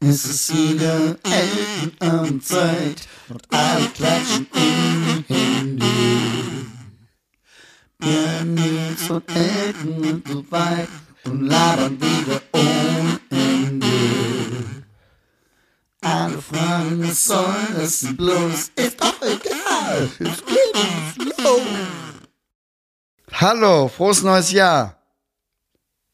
Es ist wieder Elternabendzeit und alle klatschen in die Hände. Ja, Nils und Eltern und so weit und labern wieder ohne Ende. Alle fragen, was soll das denn bloß? Ist doch egal, es geht los. Hallo, frohes neues Jahr.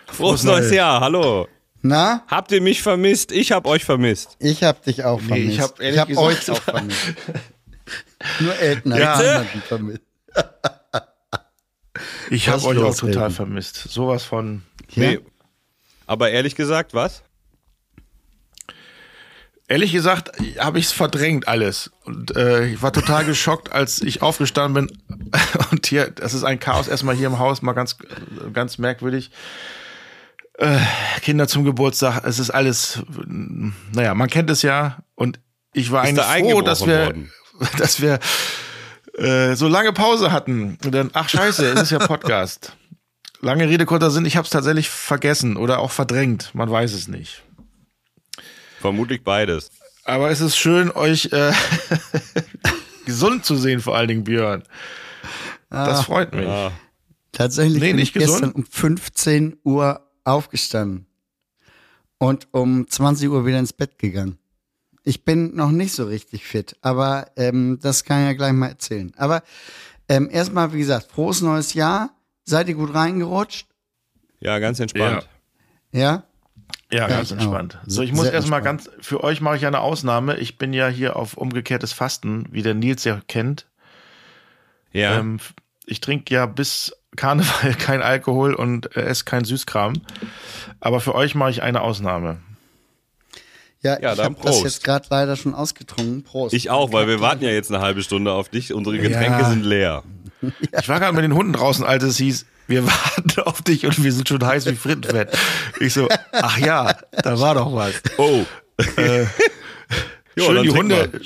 Frohes neues Jahr, hallo. Na, Habt ihr mich vermisst? Ich hab euch vermisst. ich hab dich auch Nee, vermisst. ich hab ehrlich ich hab gesagt- euch auch vermisst. Nur Eltern hat Ja. niemanden vermisst. Ich Was habe euch auch total Elton? vermisst. Sowas von. Ja? Nee. Aber ehrlich gesagt, was? Ehrlich gesagt habe ich es verdrängt alles. Und äh, ich war total geschockt, als ich aufgestanden bin. Und hier, das ist ein Chaos erstmal hier im Haus, mal ganz, ganz merkwürdig. Äh, Kinder zum Geburtstag, es ist alles, naja, man kennt es ja. Und ich war Ist eigentlich froh, dass wir, worden? dass wir äh, so lange Pause hatten. Und dann, ach scheiße, es ist ja Podcast. Lange Rede, kurzer Sinn, ich habe es tatsächlich vergessen oder auch verdrängt. Man weiß es nicht. Vermutlich beides. Aber es ist schön, euch äh, gesund zu sehen, vor allen Dingen, Björn. Das freut mich. Ja. Tatsächlich Nee, bin nicht ich gestern gesund. um 15 Uhr aufgestanden und um 20 Uhr wieder ins Bett gegangen. Ich bin noch nicht so richtig fit, aber ähm, das kann ich ja gleich mal erzählen. Aber ähm, erstmal, wie gesagt, frohes neues Jahr. Seid ihr gut reingerutscht? ja, ganz entspannt. Ja? Ja, ganz ich auch. entspannt. So, ich muss erstmal ganz, für euch mache ich eine Ausnahme. Ich bin ja hier auf umgekehrtes Fasten, wie der Nils ja kennt. Ja. Ähm, ich trinke ja bis Karneval kein Alkohol und äh, esse kein Süßkram. Aber für euch mache ich eine Ausnahme. Ja, Ja, ich habe das jetzt gerade leider schon ausgetrunken. Prost. ich auch, weil wir warten ja jetzt eine halbe Stunde auf dich. Unsere Getränke Ja. sind leer. Ich war gerade mit den Hunden draußen, als es hieß, wir warten auf dich und wir sind schon heiß wie Frittenfett. Ich so, ach ja, da war doch was. Oh. Äh, Jo, Schön die Hunde.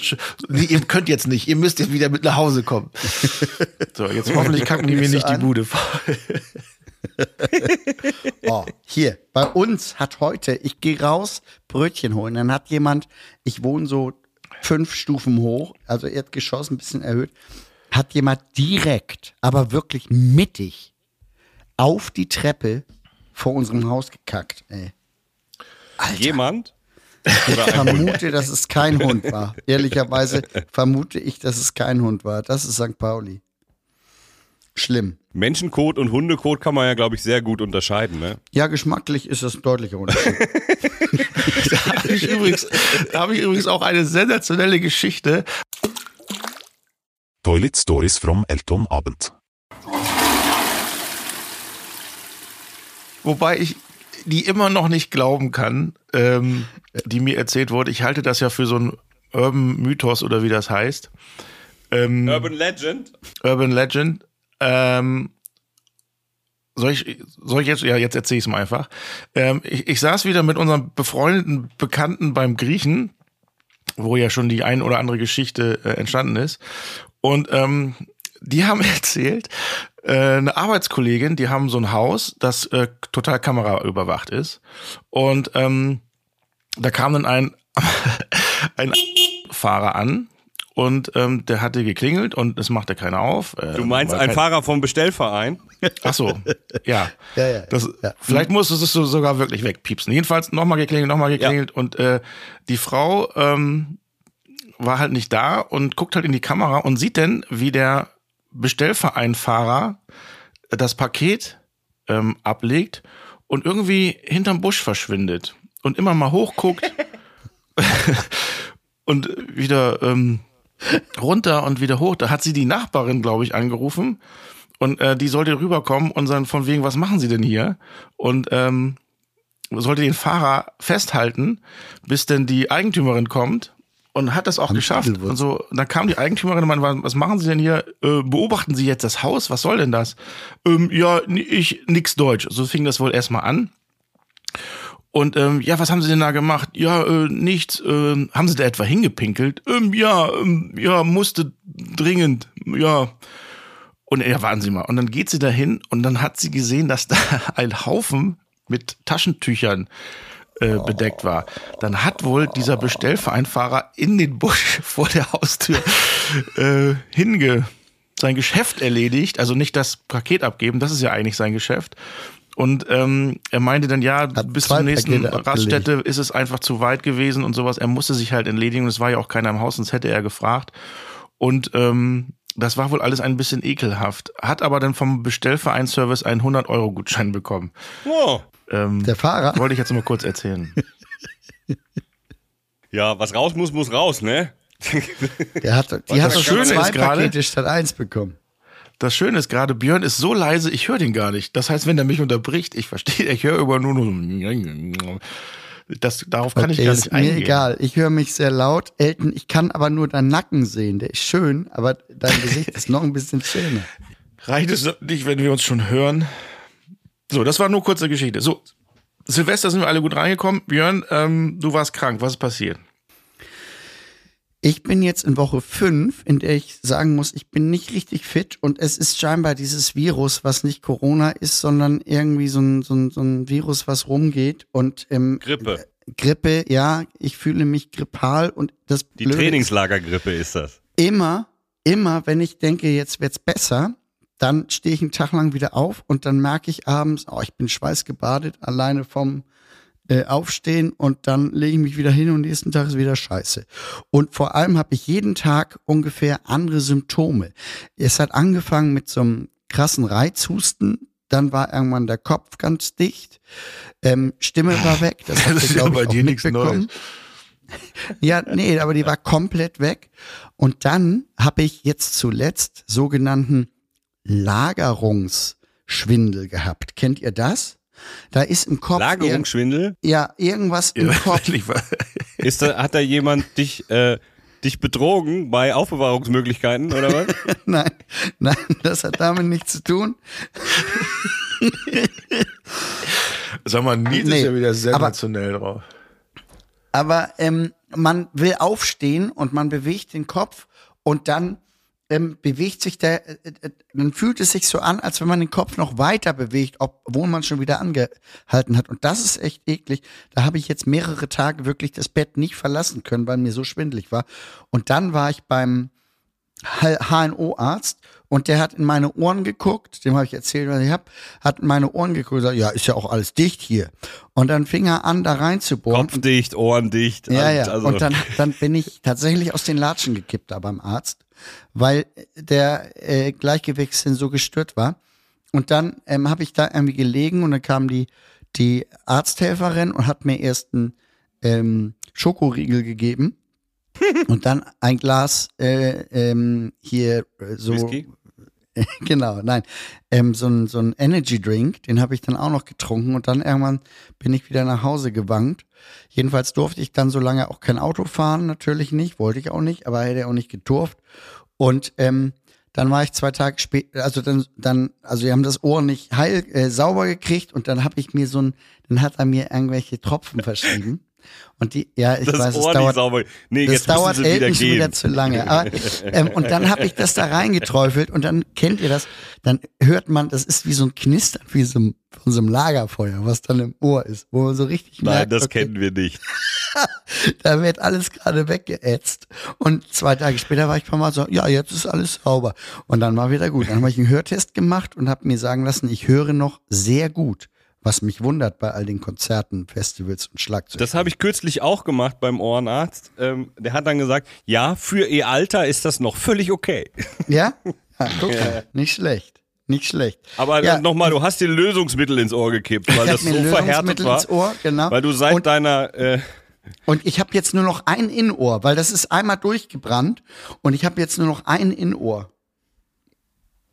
Nee, ihr könnt jetzt nicht. Ihr müsst jetzt wieder mit nach Hause kommen. So, jetzt hoffentlich kacken die mir nicht die an. Bude voll. Oh, hier, bei uns hat heute, ich gehe raus, Brötchen holen, dann hat jemand, ich wohne so fünf Stufen hoch, also Erdgeschoss ein bisschen erhöht, hat jemand direkt, aber wirklich mittig auf die vor unserem Haus gekackt. Ey. Jemand? Ich vermute, dass es kein Hund war. Ehrlicherweise vermute ich, dass es kein Hund war. Das ist St. Pauli. Schlimm. Menschenkot und Hundekot kann man ja, glaube ich, sehr gut unterscheiden, ne? Ja, geschmacklich ist das ein deutlicher Unterschied. Da habe ich, übrigens- da hab ich übrigens auch eine sensationelle Geschichte. Toilet Stories from Elton Abend. Wobei ich die immer noch nicht glauben kann, ähm, die mir erzählt wurde. Ich halte das ja für so einen Urban Mythos oder wie das heißt. Ähm, Urban Legend? Urban Legend. Ähm, soll ich, soll ich jetzt, ja, jetzt erzähle ich es mal einfach. Ähm, ich, ich saß wieder mit unserem befreundeten Bekannten beim Griechen, wo ja schon die ein oder andere Geschichte äh, entstanden ist. Und ähm, die haben erzählt, äh, eine Arbeitskollegin, die haben so ein Haus, das äh, total kameraüberwacht ist. Und ähm, da kam dann ein, ein Fahrer an und ähm, der hatte geklingelt und es machte keiner auf. Äh, Du meinst ein kein- Fahrer vom Bestellverein? Ach so, ja. Ja, ja, Das, ja. Vielleicht musstest du es sogar wirklich wegpiepsen. Jedenfalls nochmal geklingelt, nochmal geklingelt und äh, die Frau ähm, war halt nicht da und guckt halt in die Kamera und sieht dann, wie der Bestellvereinfahrer das Paket ähm, ablegt und irgendwie hinterm Busch verschwindet und immer mal hochguckt und wieder ähm, runter und wieder hoch. Da hat sie die Nachbarin, glaube ich, angerufen und äh, die sollte rüberkommen und dann von wegen, was machen Sie denn hier? Und ähm, sollte den Fahrer festhalten, bis denn die Eigentümerin kommt und hat das auch geschafft. Edelwurz. Und so, dann kam die Eigentümerin und meinte, was machen Sie denn hier? Äh, beobachten Sie jetzt das Haus? Was soll denn das? Ähm, ja, ich nix Deutsch. So fing das wohl erstmal an. Und ähm, ja, was haben Sie denn da gemacht? Ja, äh, nichts. Ähm, haben Sie da etwa hingepinkelt? Ähm, ja, ähm, ja, musste dringend. Ja. Und ja, warten Sie mal. Und dann geht sie dahin und dann hat sie gesehen, dass da ein Haufen mit Taschentüchern äh, bedeckt war. Dann hat wohl dieser Bestellvereinfahrer in den Busch vor der Haustür äh, hinge sein Geschäft erledigt, also nicht das Paket abgeben, das ist ja eigentlich sein Geschäft. Und ähm, er meinte dann, ja, Hat bis zur nächsten Pakete abgelegt. Raststätte ist es einfach zu weit gewesen und sowas. Er musste sich halt entledigen und es war ja auch keiner im Haus, sonst hätte er gefragt. Und ähm, das war wohl alles ein bisschen ekelhaft. Hat aber dann vom Bestellvereinsservice einen 100-Euro-Gutschein bekommen. Oh. Ähm, Der Fahrer? wollte ich jetzt mal kurz erzählen. Ja, was raus muss, muss raus, ne? Der hat, die hat das Schöne zwei ist gerade- Pakete statt eins bekommen. Das Schöne ist gerade, Björn ist so leise, ich höre den gar nicht. Das heißt, wenn er mich unterbricht, ich verstehe, ich höre über nur so. Das, darauf kann ich Okay, gar ist nicht mir eingehen. egal. Ich höre mich sehr laut. Elton, ich kann aber nur deinen Nacken sehen. Der ist schön, aber dein Gesicht ist noch ein bisschen schöner. Reicht es nicht, wenn wir uns schon hören? So, das war nur kurze Geschichte. So, Silvester sind wir alle gut reingekommen. Björn, ähm, du warst krank. Was ist passiert? Ich bin jetzt in Woche fünf, in der ich sagen muss, ich bin nicht richtig fit und es ist scheinbar dieses Virus, was nicht Corona ist, sondern irgendwie so ein, so ein, so ein Virus, was rumgeht und ähm, Grippe. Grippe, ja, ich fühle mich grippal und das Die Blöde Trainingslagergrippe ist das. immer, immer, wenn ich denke, jetzt wird's besser, dann stehe ich einen Tag lang wieder auf und dann merke ich abends, oh, ich bin schweißgebadet, alleine vom äh, Aufstehen und dann lege ich mich wieder hin und nächsten Tag ist wieder scheiße. Und vor allem habe ich jeden Tag ungefähr andere Symptome. Es hat angefangen mit so einem krassen Reizhusten, dann war irgendwann der Kopf ganz dicht, ähm, Stimme war weg, das, Das ist ja bei dir nichts. Neues. Ja, nee, aber die war komplett weg. Und dann habe ich jetzt zuletzt sogenannten Lagerungsschwindel gehabt. Kennt ihr das? Da ist im Kopf Lagerungsschwindel? ja, irgendwas im Kopf. Ich war- Ist da, hat da jemand dich, äh, dich betrogen bei Aufbewahrungsmöglichkeiten oder was? Nein, nein, das hat damit nichts zu tun. Sag mal, Nils Nee, ist ja wieder aber- sensationell drauf. Aber ähm, man will aufstehen und man bewegt den Kopf und dann ähm, bewegt sich der, äh, äh, dann fühlt es sich so an, als wenn man den Kopf noch weiter bewegt, obwohl man schon wieder angehalten hat. Und das ist echt eklig. Da habe ich jetzt mehrere Tage wirklich das Bett nicht verlassen können, weil mir so schwindelig war. Und dann war ich beim HNO-Arzt und der hat in meine Ohren geguckt, dem habe ich erzählt, was ich habe, hat in meine Ohren geguckt und gesagt, ja, ist ja auch alles dicht hier. Und dann fing er an, da reinzubohren. Kopf dicht, Ohren dicht. Ja, ja. Also, Und dann, dann bin ich tatsächlich aus den Latschen gekippt da beim Arzt, weil der äh, Gleichgewichtssinn so gestört war. Und dann ähm, habe ich da irgendwie gelegen und dann kam die, die Arzthelferin und hat mir erst einen ähm, Schokoriegel gegeben und dann ein Glas äh, ähm, hier äh, so Whisky? genau, nein. Ähm, so ein, so ein Energy Drink, den habe ich dann auch noch getrunken und dann irgendwann bin ich wieder nach Hause gewankt. Jedenfalls durfte ich dann so lange auch kein Auto fahren, natürlich nicht, wollte ich auch nicht, aber hätte auch nicht gedurft. Und ähm, dann war ich zwei Tage später, also dann, dann, also wir haben das Ohr nicht heil, äh, sauber gekriegt und dann habe ich mir so ein, dann hat er mir irgendwelche Tropfen verschrieben. Und die, ja, ich das weiß, Ohr es nicht dauert, sauber. Nee, das dauert Elton schon wieder zu lange. Aber, ähm, und dann habe ich das da reingeträufelt und dann kennt ihr das, dann hört man, das ist wie so ein Knistern, wie so ein, von so einem Lagerfeuer, was dann im Ohr ist, wo man so richtig Nein, merkt, das okay, kennen wir nicht. da wird alles gerade weggeätzt. Und zwei Tage später war ich paar Mal so, ja, jetzt ist alles sauber. Und dann war wieder gut. Dann habe ich einen Hörtest gemacht und habe mir sagen lassen, ich höre noch sehr gut. Was mich wundert bei all den Konzerten, Festivals und Schlagzeug. Das habe ich kürzlich auch gemacht beim Ohrenarzt. Ähm, der hat dann gesagt, ja, für ihr Alter ist das noch völlig okay. ja? ja guck mal, nicht schlecht. Nicht schlecht. Aber ja, nochmal, du hast dir Lösungsmittel ins Ohr gekippt, weil das so verhärtet Lösungsmittel war. ins Ohr, genau. Weil du seit Und- deiner äh, Und ich habe jetzt nur noch ein Innenohr, weil das ist einmal durchgebrannt und ich habe jetzt nur noch ein Innenohr.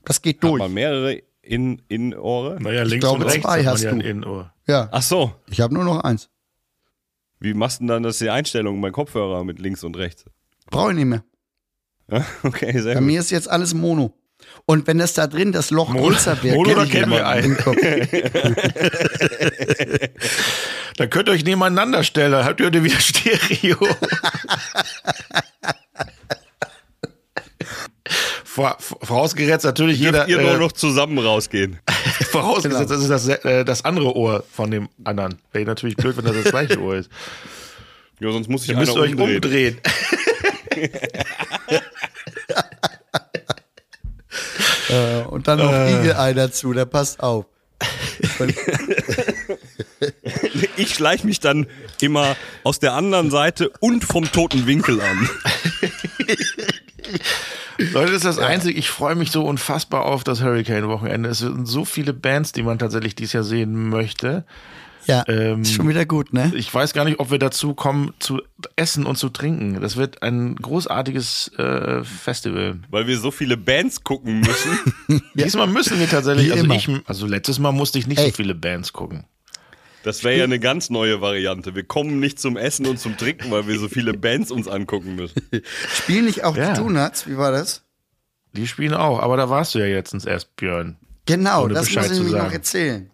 Das geht durch. man mehrere in, in Ohre. Naja, links glaube, und rechts zwei hat man hast ja du. Innenohr. Ja, Ach so, ich habe nur noch eins. wie machst du denn dann das die Einstellung bei Kopfhörer mit links und rechts? Brauche ich nicht mehr. Ja, Okay, sehr Bei gut. mir ist jetzt alles Mono. Und wenn das da drin das Loch größer wird, Mono, kenn ich kennen wir einen. Dann könnt ihr euch nebeneinander stellen, dann habt ihr wieder Stereo. Vor- Vorausgesetzt natürlich jeder. Dürft ihr nur äh, noch zusammen rausgehen. Vorausgesetzt, das ist das, äh, das andere Ohr von dem anderen. Wäre natürlich blöd, wenn das das gleiche Ohr ist. Ja, sonst muss ich Ihr einer müsst euch umdrehen. umdrehen. Äh, und dann noch Igel-Ei dazu, der passt auf. Ich schleiche mich dann immer aus der anderen Seite und vom toten Winkel an. Leute, das ist das Einzige. Ich freue mich so unfassbar auf das Hurricane-Wochenende. Es sind so viele Bands, die man tatsächlich dieses Jahr sehen möchte. ja, Ähm, ist schon wieder gut, ne? Ich weiß gar nicht, ob wir dazu kommen, zu essen und zu trinken. Das wird ein großartiges äh, Festival. Weil wir so viele Bands gucken müssen. Diesmal müssen wir tatsächlich, also immer. ich, also letztes Mal musste ich nicht Ey. so viele Bands gucken. Das wäre ja eine ganz neue Variante. Wir kommen nicht zum Essen und zum Trinken, weil wir so viele Bands uns angucken müssen. Spielen nicht auch Ja. die Donuts? Wie war das? Die spielen auch, aber da warst du ja jetzt erst, Björn. Genau, das Bescheid muss ich nämlich noch erzählen.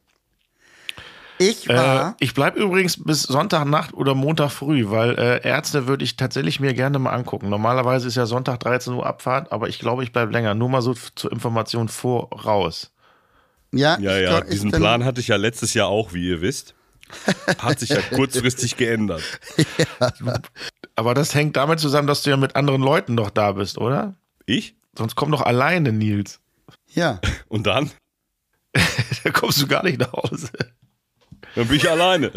Ich Äh, war, ich bleib übrigens bis Sonntagnacht oder Montag früh, weil äh, Ärzte würde ich tatsächlich mir gerne mal angucken. Normalerweise ist ja Sonntag 13 Uhr Abfahrt, aber ich glaube, ich bleib länger. Nur mal so zur Information voraus. ja, Ja, ja, ich diesen Plan hatte ich ja letztes Jahr auch, wie ihr wisst. Hat sich ja kurzfristig geändert. Aber das hängt damit zusammen, dass du ja mit anderen Leuten doch da bist, oder? Ich? Sonst komm doch alleine, Nils. Ja, Und dann? da kommst du gar nicht nach Hause. Dann bin ich alleine.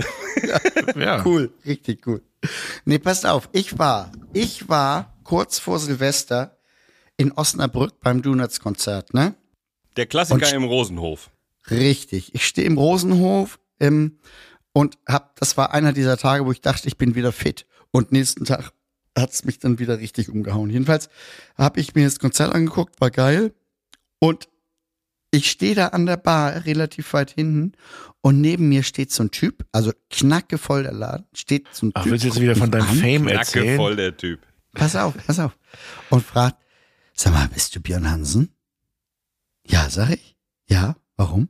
Ja. cool, richtig cool. Nee, passt auf, ich war, ich war kurz vor Silvester in Osnabrück beim Donuts-Konzert, ne? Der Klassiker Und- im Rosenhof. Richtig. Ich stehe im Rosenhof ähm, und hab, das war einer dieser Tage, wo ich dachte, ich bin wieder fit. Und nächsten Tag hat's mich dann wieder richtig umgehauen. Jedenfalls habe ich mir das Konzert angeguckt, war geil. Und ich stehe da an der Bar relativ weit hinten und neben mir steht so ein Typ, also knackevoll der Laden, steht so ein Ach, Typ. willst du jetzt wieder von deinem an, Fame erzählen? voll der Typ. Pass auf, pass auf. Und fragt, sag mal, bist du Björn Hansen? Ja, sag ich. Ja, warum?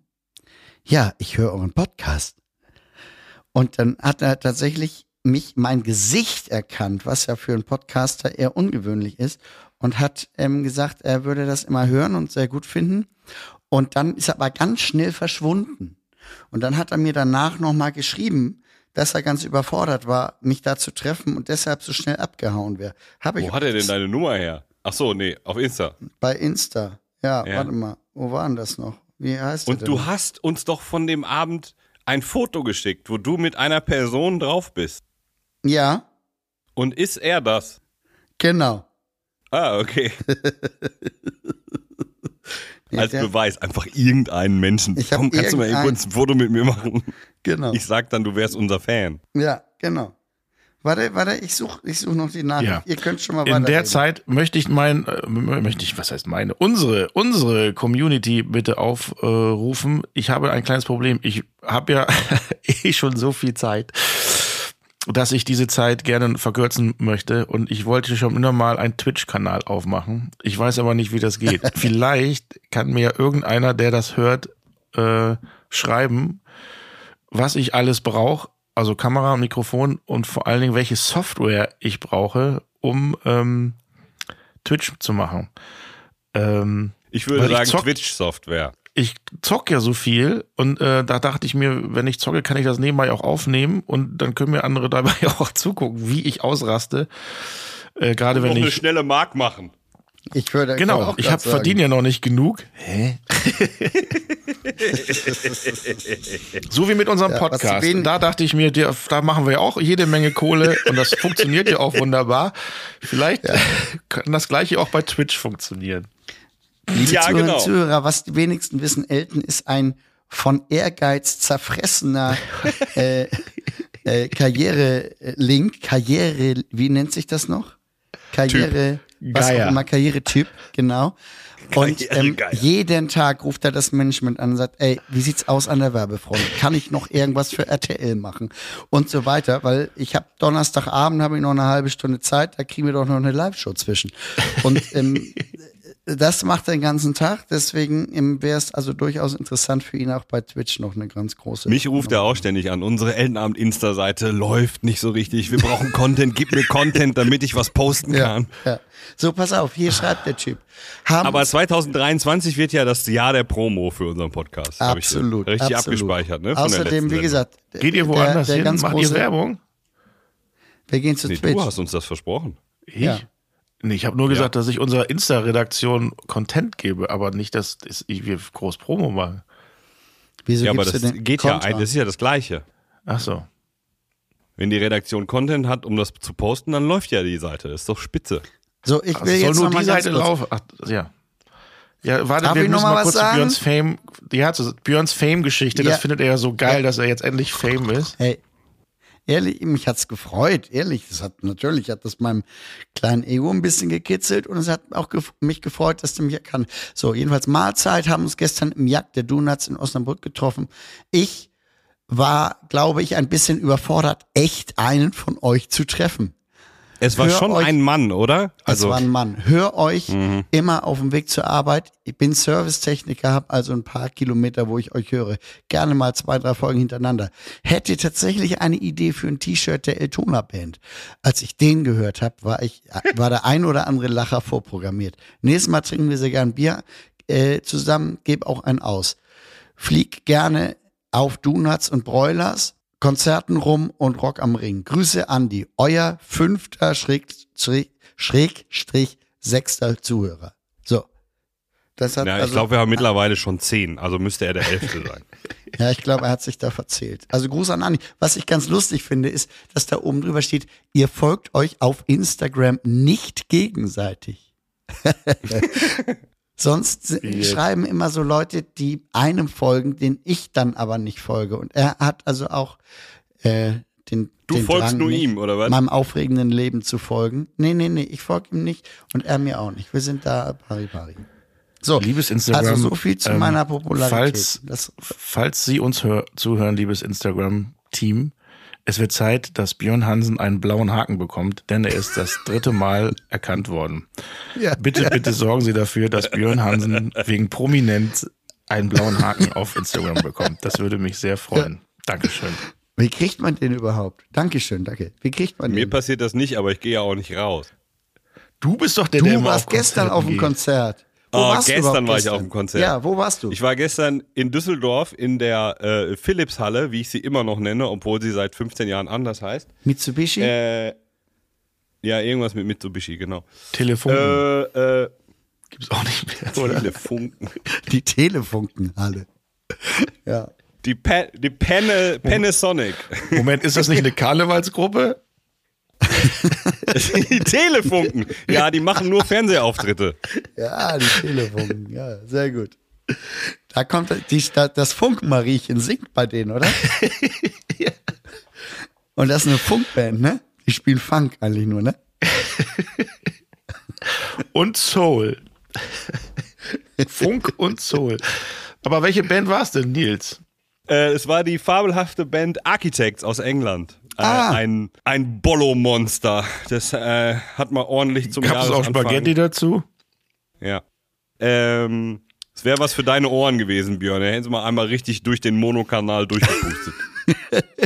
Ja, ich höre euren Podcast. Und dann hat er tatsächlich mich, mein Gesicht erkannt, was ja für einen Podcaster eher ungewöhnlich ist, und hat ähm, gesagt, er würde das immer hören und sehr gut finden. Und dann ist er aber ganz schnell verschwunden. Und dann hat er mir danach nochmal geschrieben, dass er ganz überfordert war, mich da zu treffen und deshalb so schnell abgehauen wäre. Habe ich Wo hat er denn deine Nummer her? Ach so, nee, auf Insta. bei Insta. Ja, Ja. warte mal. Wo war denn das noch? Wie heißt der Und du hast uns doch von dem Abend ein Foto geschickt, wo du mit einer Person drauf bist. Ja, Und ist er das? genau. Ah, okay. Als der- Beweis, einfach irgendeinen Menschen. Ich Komm, kannst du mal kurz ein Foto mit mir machen? Genau. Ich sag dann, du wärst unser Fan. ja, genau. Warte, warte, ich suche ich such noch die Nachricht. Ja. Ihr könnt schon mal In der. Zeit möchte ich mein, äh, möchte ich, was heißt meine, unsere, unsere Community bitte aufrufen. ich habe ein kleines Problem. Ich habe ja eh schon so viel Zeit, dass ich diese Zeit gerne verkürzen möchte und ich wollte schon immer mal einen Twitch-Kanal aufmachen. Ich weiß aber nicht, wie das geht. Vielleicht kann mir irgendeiner, der das hört, äh, schreiben, was ich alles brauche, also Kamera, Mikrofon und vor allen Dingen, welche Software ich brauche, um ähm, Twitch zu machen. Ähm, Ich würde sagen, Twitch-Software. ich zock ja so viel und äh, da dachte ich mir, wenn ich zocke, kann ich das nebenbei auch aufnehmen und dann können mir andere dabei auch zugucken, wie ich ausraste. Äh, Gerade wenn eine ich schnelle Mark machen. Ich würde Genau, auch ich verdiene ja noch nicht genug. Hä? so wie mit unserem Ja, Podcast. Da dachte ich mir, da machen wir ja auch jede Menge Kohle und das funktioniert ja auch wunderbar. Vielleicht kann das gleiche auch bei Twitch funktionieren. Liebe Ja, Zuhörerinnen genau. und Zuhörer, was die wenigsten wissen, Elton ist ein von Ehrgeiz zerfressener äh, äh, Karriere-Link, Karriere, wie nennt sich das noch? Karriere, was Geier. auch immer, Karriere-Typ, genau. Und ähm, jeden Tag ruft er das Management an und sagt, ey, wie sieht's aus an der Werbefront? Kann ich noch irgendwas für RTL machen? Und so weiter, weil ich habe Donnerstagabend habe ich noch eine halbe Stunde Zeit, da kriegen wir doch noch eine Live-Show zwischen. Und ähm, das macht er den ganzen Tag, deswegen wäre es also durchaus interessant für ihn auch bei Twitch noch eine ganz große. Mich ruft er auch ständig an. Unsere Elternabend-Insta-Seite läuft nicht so richtig. Wir brauchen Content, gib mir Content, damit ich was posten kann. Ja, ja. So, pass auf, hier schreibt der Typ. Haben Aber 2023 wird ja das Jahr der Promo für unseren Podcast. hab ich absolut. Richtig absolut. abgespeichert, ne? von der Außerdem, wie gesagt, Geht ihr der- woanders der hin? ganz Macht ihr große- Werbung? Wir gehen zu Nee, Twitch. du hast uns das versprochen. Ich? Ja. Nee, ich habe nur gesagt, dass ich unserer Insta-Redaktion Content gebe, aber nicht, dass ich wir groß Promo machen. Wieso ja, aber das geht ja, Kontra? ein, das ist ja das Gleiche. Ach so. Wenn die Redaktion Content hat, um das zu posten, dann läuft ja die Seite. Das ist doch spitze. So, ich Also will soll jetzt nur noch die Seite laufen. Ach, ja. Ja, warte, Darf wir müssen mal mal was kurz sagen? zu Björns Fame. Ja, Björns Fame-Geschichte, Ja. das findet er ja so geil, dass er jetzt endlich Fame ist. Hey, ehrlich, mich hat's gefreut, ehrlich. Das hat natürlich hat das meinem kleinen Ego ein bisschen gekitzelt und es hat auch gef mich gefreut, dass der mich erkannt. So, jedenfalls Mahlzeit haben uns gestern im Jagd der Donuts in Osnabrück getroffen. Ich war, glaube ich, ein bisschen überfordert, echt einen von euch zu treffen. Es war Hör schon euch- ein Mann, oder? Also, es war ein Mann. Hör euch immer auf dem Weg zur Arbeit. Ich bin Servicetechniker, habe also ein paar Kilometer, wo ich euch höre. Gerne mal zwei, drei Folgen hintereinander. Hätte tatsächlich eine Idee für ein T-Shirt der Eltona Band. Als ich den gehört habe, war ich, war der ein oder andere Lacher vorprogrammiert. Nächstes Mal trinken wir sehr gern Bier äh, zusammen, gebe auch einen aus. Flieg gerne auf Donuts und Broilers, Konzerten rum und Rock am Ring. Grüße Andi, euer fünfter Schräg, Schräg, Schrägstrich sechster Zuhörer. So. Das hat ja, ich also, glaube, wir haben mittlerweile schon zehn, also müsste er der Elfte sein. ja, ich glaube, er hat sich da verzählt. Also Gruß an Andi. Was ich ganz lustig finde, ist, dass da oben drüber steht, ihr folgt euch auf Instagram nicht gegenseitig. Sonst s- Yes. schreiben immer so Leute, die einem folgen, den ich dann aber nicht folge. Und er hat also auch äh, den Du den folgst Drang, nur ihm, oder was? Meinem aufregenden Leben zu folgen. Nee, nee, nee, ich folge ihm nicht und er mir auch nicht. Wir sind da pari pari. So, Liebes Instagram. also so viel zu ähm, meiner Popularität. Falls, das, falls Sie uns hör, zuhören, liebes Instagram-Team, es wird Zeit, dass Björn Hansen einen blauen Haken bekommt, denn er ist das dritte Mal erkannt worden. ja. Bitte, bitte sorgen Sie dafür, dass Björn Hansen wegen prominent einen blauen Haken auf Instagram bekommt. Das würde mich sehr freuen. Dankeschön. Wie kriegt man den überhaupt? Dankeschön, danke. Wie kriegt man Mir den? passiert das nicht, aber ich gehe ja auch nicht raus. Du bist doch der, der Du immer warst auf gestern Konzerten auf dem geht. Konzert. Wo Oh, warst du gestern überhaupt war ich auf dem Konzert. Ja, wo warst du? Ich war gestern in Düsseldorf in der äh, Philips-Halle, wie ich sie immer noch nenne, obwohl sie seit 15 Jahren anders heißt. Mitsubishi? Äh, ja, irgendwas mit Mitsubishi, genau. Telefon Äh, äh, gibt's auch nicht mehr, oder? Telefunken. Die Telefunkenhalle. ja. Die, pa die Pane Panasonic. Moment, ist das nicht eine Karnevalsgruppe? die Telefunken. Ja, die machen nur Fernsehauftritte. Ja, die Telefunken. Ja, sehr gut. Da kommt die, Stadt- das Funkenmariechen singt bei denen, oder? Und das ist eine Funkband, ne? Die spielen Funk eigentlich nur, ne? Und Soul. Funk und Soul. Aber welche Band war es denn, Nils? Äh, es war die fabelhafte Band Architects aus England. Äh, Ah. Ein, ein Bollo-Monster. Das äh, hat mal ordentlich zum Gab es auch Spaghetti dazu? Ja. Ähm, es wäre was für deine Ohren gewesen, Björn. Da hätten sie mal einmal richtig durch den Monokanal durchgepustet.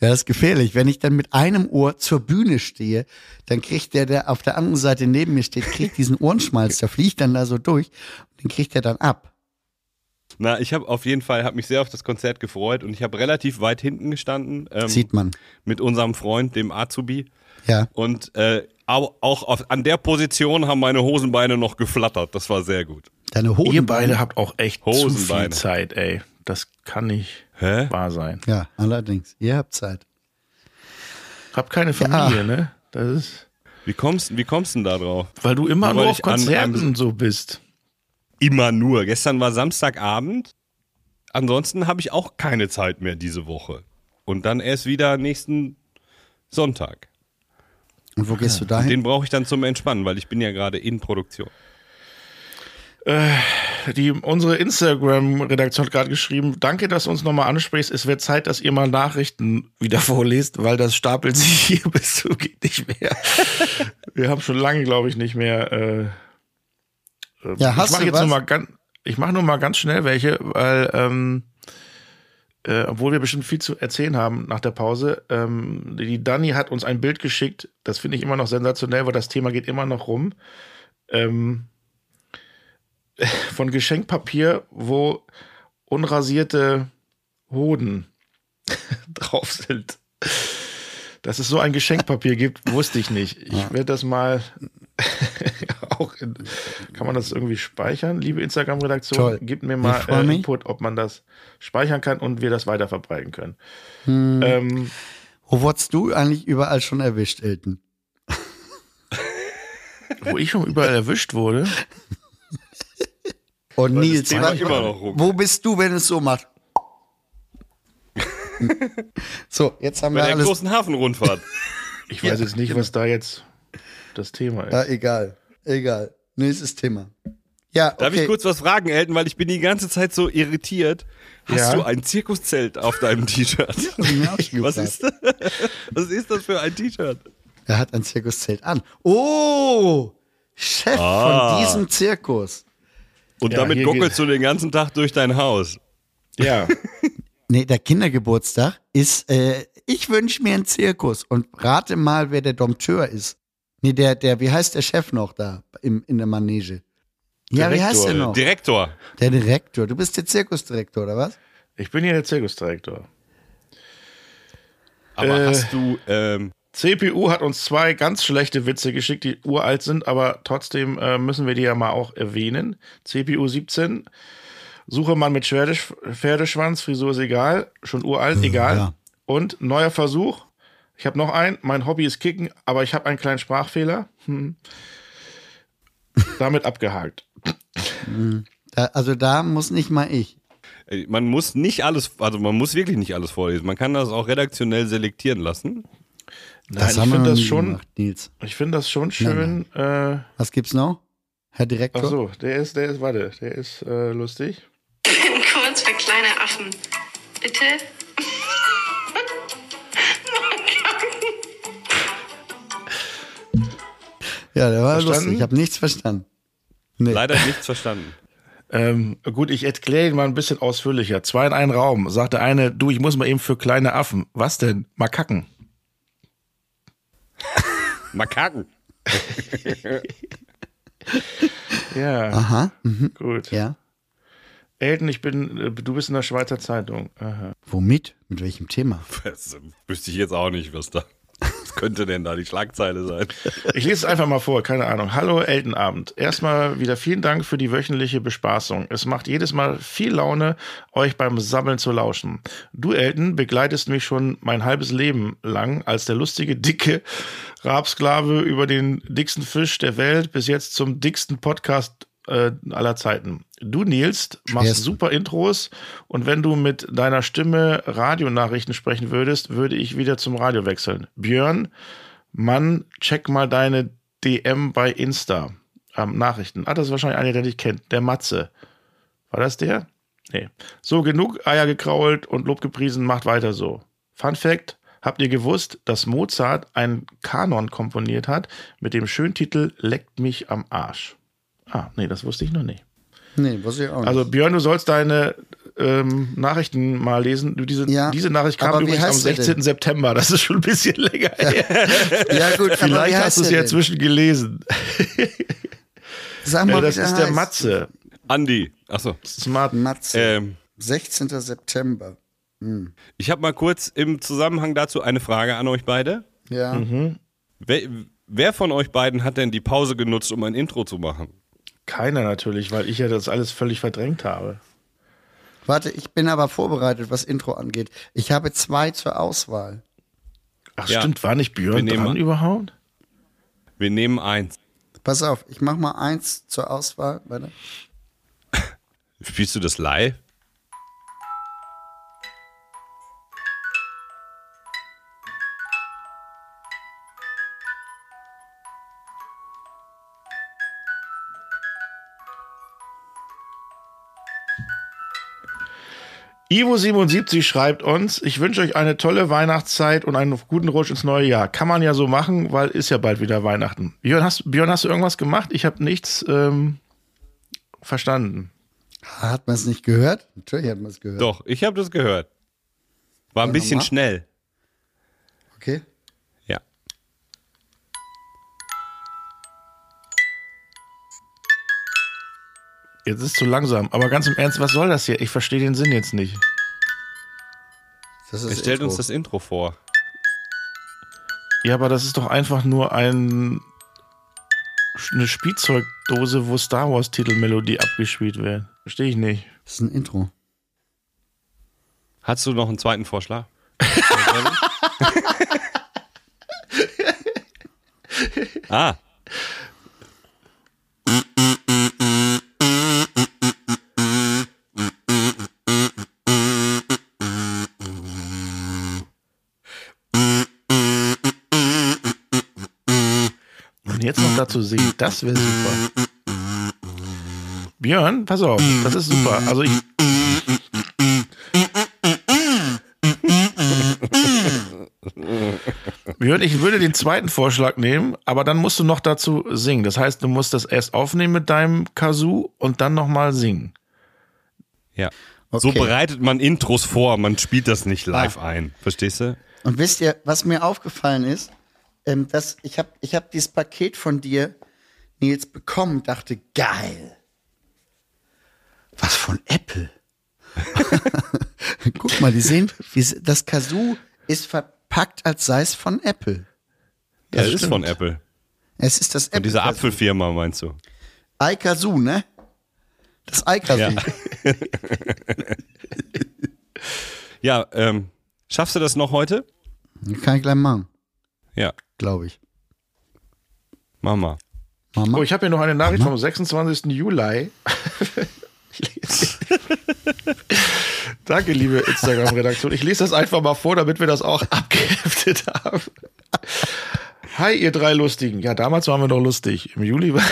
Ja, das ist gefährlich. Wenn ich dann mit einem Ohr zur Bühne stehe, dann kriegt der, der auf der anderen Seite neben mir steht, kriegt diesen Ohrenschmalz, der fliegt dann da so durch und den kriegt er dann ab. Na, ich habe auf jeden Fall, habe mich sehr auf das Konzert gefreut und ich habe relativ weit hinten gestanden ähm, Sieht man. mit unserem Freund, dem Azubi. Ja. Und äh, au- auch auf, an der Position haben meine Hosenbeine noch geflattert. Das war sehr gut. Deine Hoden. Ihr beide habt auch echt zu viel Hosenbeine. Zeit, ey. Das kann nicht Hä? wahr sein. Ja, allerdings. Ihr habt Zeit. Hab keine Familie, ne? Das ist, Wie kommst, wie kommst du denn da drauf? weil du immer nur auf ich an Konzerten einem- so bist. Immer nur. Gestern war Samstagabend. Ansonsten habe ich auch keine Zeit mehr diese Woche. Und dann erst wieder nächsten Sonntag. Und wo gehst du Und dahin? den brauche ich dann zum Entspannen, weil ich bin ja gerade in Produktion. Die, unsere Instagram-Redaktion hat gerade geschrieben, danke, dass du uns nochmal ansprichst. Es wird Zeit, dass ihr mal Nachrichten wieder vorlest, weil das stapelt sich hier bis zu geht nicht mehr. Wir haben schon lange, glaube ich, nicht mehr äh, Ja, hast ich mache jetzt was? nur mal ganz, ich mache nur mal ganz schnell welche, weil ähm, äh, obwohl wir bestimmt viel zu erzählen haben nach der Pause, ähm, die Dani hat uns ein Bild geschickt. Das finde ich immer noch sensationell, weil das Thema geht immer noch rum. Ähm, von Geschenkpapier, wo unrasierte Hoden drauf sind. Dass es so ein Geschenkpapier gibt, wusste ich nicht. Ich werde das mal auch in, kann man das irgendwie speichern, liebe Instagram-Redaktion? Gebt mir mal äh. Input, ob man das speichern kann und wir das weiterverbreiten können. Hm. Ähm, Wo wurdest du eigentlich überall schon erwischt, Elton? wo ich schon überall erwischt wurde. Und Nils, immer noch rum. wo bist du, wenn es so macht? so, jetzt haben Bei wir der alles. großen Hafenrundfahrt. Ich weiß jetzt nicht, was da jetzt das Thema ist. Ja, egal. Egal. Nächstes Thema. Ja, okay. Darf ich kurz was fragen, Elton, weil ich bin die ganze Zeit so irritiert. Hast Ja. du ein Zirkuszelt auf deinem T-Shirt? was, ist das? was ist das für ein T-Shirt? Er hat ein Zirkuszelt an. Oh! Chef Ah. von diesem Zirkus. Und Ja, damit hier gockelst du den ganzen Tag durch dein Haus. Ja, Nee, der Kindergeburtstag ist, äh, ich wünsche mir einen Zirkus. Und rate mal, wer der Dompteur ist. Nee, der, der, wie heißt der Chef noch da im, in der Manege? Ja, wie heißt der Direktor. noch? Direktor. Der Direktor. Du bist der Zirkusdirektor, oder was? ich bin hier der Zirkusdirektor. Aber Äh. hast du, ähm, CPU hat uns zwei ganz schlechte Witze geschickt, die uralt sind, aber trotzdem äh, müssen wir die ja mal auch erwähnen. CPU 17, Suche Mann mit Pferdesch Pferdeschwanz, Frisur ist egal, schon uralt, egal. ja. Und neuer Versuch. Ich habe noch einen, mein Hobby ist Kicken, aber ich habe einen kleinen Sprachfehler. Hm. Damit abgehakt. Da, also da muss nicht mal ich. man muss nicht alles, also man muss wirklich nicht alles vorlesen. Man kann das auch redaktionell selektieren lassen. Nein, ich haben wir finde das nie schon, gemacht, Nils. ich finde das schon schön. Äh, Was gibt's noch? Herr Direktor? ach so, der ist, der ist, warte, der ist äh, lustig. bin kurz für kleine Affen. Bitte? Ja, der war Verstanden? lustig. Ich habe nichts verstanden. Nee. Leider nichts verstanden. Ähm, gut, ich erkläre ihn mal ein bisschen ausführlicher. Zwei in einen Raum. Sagt der eine, du, ich muss mal eben für kleine Affen. Was denn? Makaken. Makaken. Ja, Aha. Mhm. gut. Ja. Elton, ich bin, äh, du bist in der Schweizer Zeitung. Aha. Womit? Mit welchem Thema? Das wüsste ich jetzt auch nicht, was da. Könnte denn da die Schlagzeile sein? Ich lese es einfach mal vor, keine Ahnung. Hallo Eltenabend. Erstmal wieder vielen Dank für die wöchentliche Bespaßung. Es macht jedes Mal viel Laune, euch beim Sammeln zu lauschen. Du, Elton, begleitest mich schon mein halbes Leben lang als der lustige, dicke Rabsklave über den dicksten Fisch der Welt bis jetzt zum dicksten Podcast äh, aller Zeiten. Du, Nils, machst Schwersten. super Intros und wenn du mit deiner Stimme Radionachrichten sprechen würdest, würde ich wieder zum Radio wechseln. Björn, Mann, check mal deine DM bei Insta. Ähm, Nachrichten. Ah, das ist wahrscheinlich einer, der dich kennt. Der Matze. War das der? Nee. So, genug Eier gekrault und Lob gepriesen, macht weiter so. Fun Fact. Habt ihr gewusst, dass Mozart einen Kanon komponiert hat mit dem schönen Titel Leckt mich am Arsch? Ah, nee, das wusste ich noch nicht. Nee, wusste ich auch nicht. Also Björn, du sollst deine ähm, Nachrichten mal lesen. Du, diese, Ja, diese Nachricht kam übrigens am heißt der 16. denn? September. Das ist schon ein bisschen länger her. ja, gut, Vielleicht hast du es ja inzwischen gelesen. Sag Äh, mal, das wie der ist der heißt. Matze. Andi. Achso. Smart. Matze. Ähm, 16. September. ich habe mal kurz im Zusammenhang dazu eine Frage an euch beide. Ja. Mhm. Wer, wer von euch beiden hat denn die Pause genutzt, um ein Intro zu machen? Keiner natürlich, weil ich ja das alles völlig verdrängt habe. Warte, ich bin aber vorbereitet, was Intro angeht. Ich habe zwei zur Auswahl. Ach Ja. stimmt, war nicht Wir Björn nehmen dran überhaupt? Wir nehmen eins. Pass auf, ich mach mal eins zur Auswahl. Warte. Spielst du das live? Ivo77 schreibt uns, ich wünsche euch eine tolle Weihnachtszeit und einen guten Rutsch ins neue Jahr. Kann man ja so machen, weil ist ja bald wieder Weihnachten. Björn, hast, Björn, hast du irgendwas gemacht? Ich habe nichts. Ähm, verstanden. Hat man es nicht gehört? Natürlich hat man es gehört. Doch, ich habe das gehört. War ein Ja, bisschen nochmal. schnell. Okay. Jetzt ist zu langsam. Aber ganz im Ernst, was soll das hier? Ich verstehe den Sinn jetzt nicht. Das Er ist stellt Intro. uns das Intro vor. Ja, aber das ist doch einfach nur ein eine Spielzeugdose, wo Star Wars Titelmelodie abgespielt wird. Verstehe ich nicht. Das ist ein Intro. Hast du noch einen zweiten Vorschlag? ah. Noch dazu singen, das wäre super. Björn, pass auf, das ist super. Also ich. Björn, ich würde den zweiten Vorschlag nehmen, aber dann musst du noch dazu singen. Das heißt, du musst das erst aufnehmen mit deinem Kazoo und dann nochmal singen. Ja. So Okay. bereitet man Intros vor, man spielt das nicht live Ah. ein. Verstehst du? Und wisst ihr, was mir aufgefallen ist? Ähm, dass ich habe ich hab dieses Paket von dir, Nils, bekommen, dachte, geil. Was von Apple? Guck mal, die sehen, wie, das Kazoo ist verpackt, als sei es von Apple. Ja, das ist von Apple. Es ist das Apple. Von dieser Apfelfirma, meinst du? iKazoo, ne? Das iKazoo. Ja. Ja, ähm, schaffst du das noch heute? Kann ich gleich machen, Ja, glaube ich. mach mal. Mama. Oh, ich habe hier noch eine Nachricht vom 26. Juli. Ich lese- Danke, liebe Instagram-Redaktion. Ich lese das einfach mal vor, damit wir das auch abgeheftet haben. Hi, ihr drei Lustigen. Ja, damals waren wir doch lustig. Im Juli war.